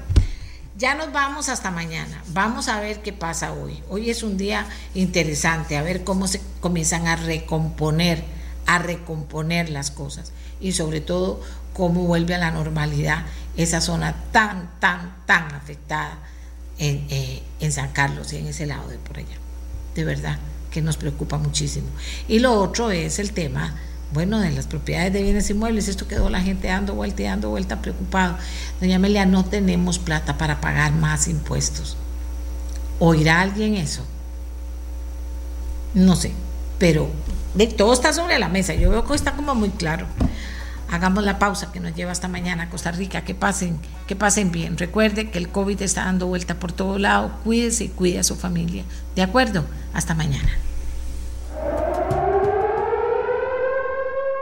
Ya nos vamos hasta mañana. Vamos a ver qué pasa hoy. Hoy es un día interesante, a ver cómo se comienzan a recomponer a recomponer las cosas y sobre todo cómo vuelve a la normalidad esa zona tan, tan, tan afectada en, eh, en San Carlos y en ese lado de por allá. De verdad que nos preocupa muchísimo. Y lo otro es el tema bueno, de las propiedades de bienes inmuebles, esto quedó la gente dando vuelta y dando vuelta preocupado. Doña Amelia, no tenemos plata para pagar más impuestos. ¿Oirá alguien eso? No sé, pero todo está sobre la mesa. Yo veo que está como muy claro. Hagamos la pausa que nos lleva hasta mañana a Costa Rica. Que pasen, que pasen bien. Recuerde que el COVID está dando vuelta por todo lado. Cuídese y cuide a su familia. ¿De acuerdo? Hasta mañana.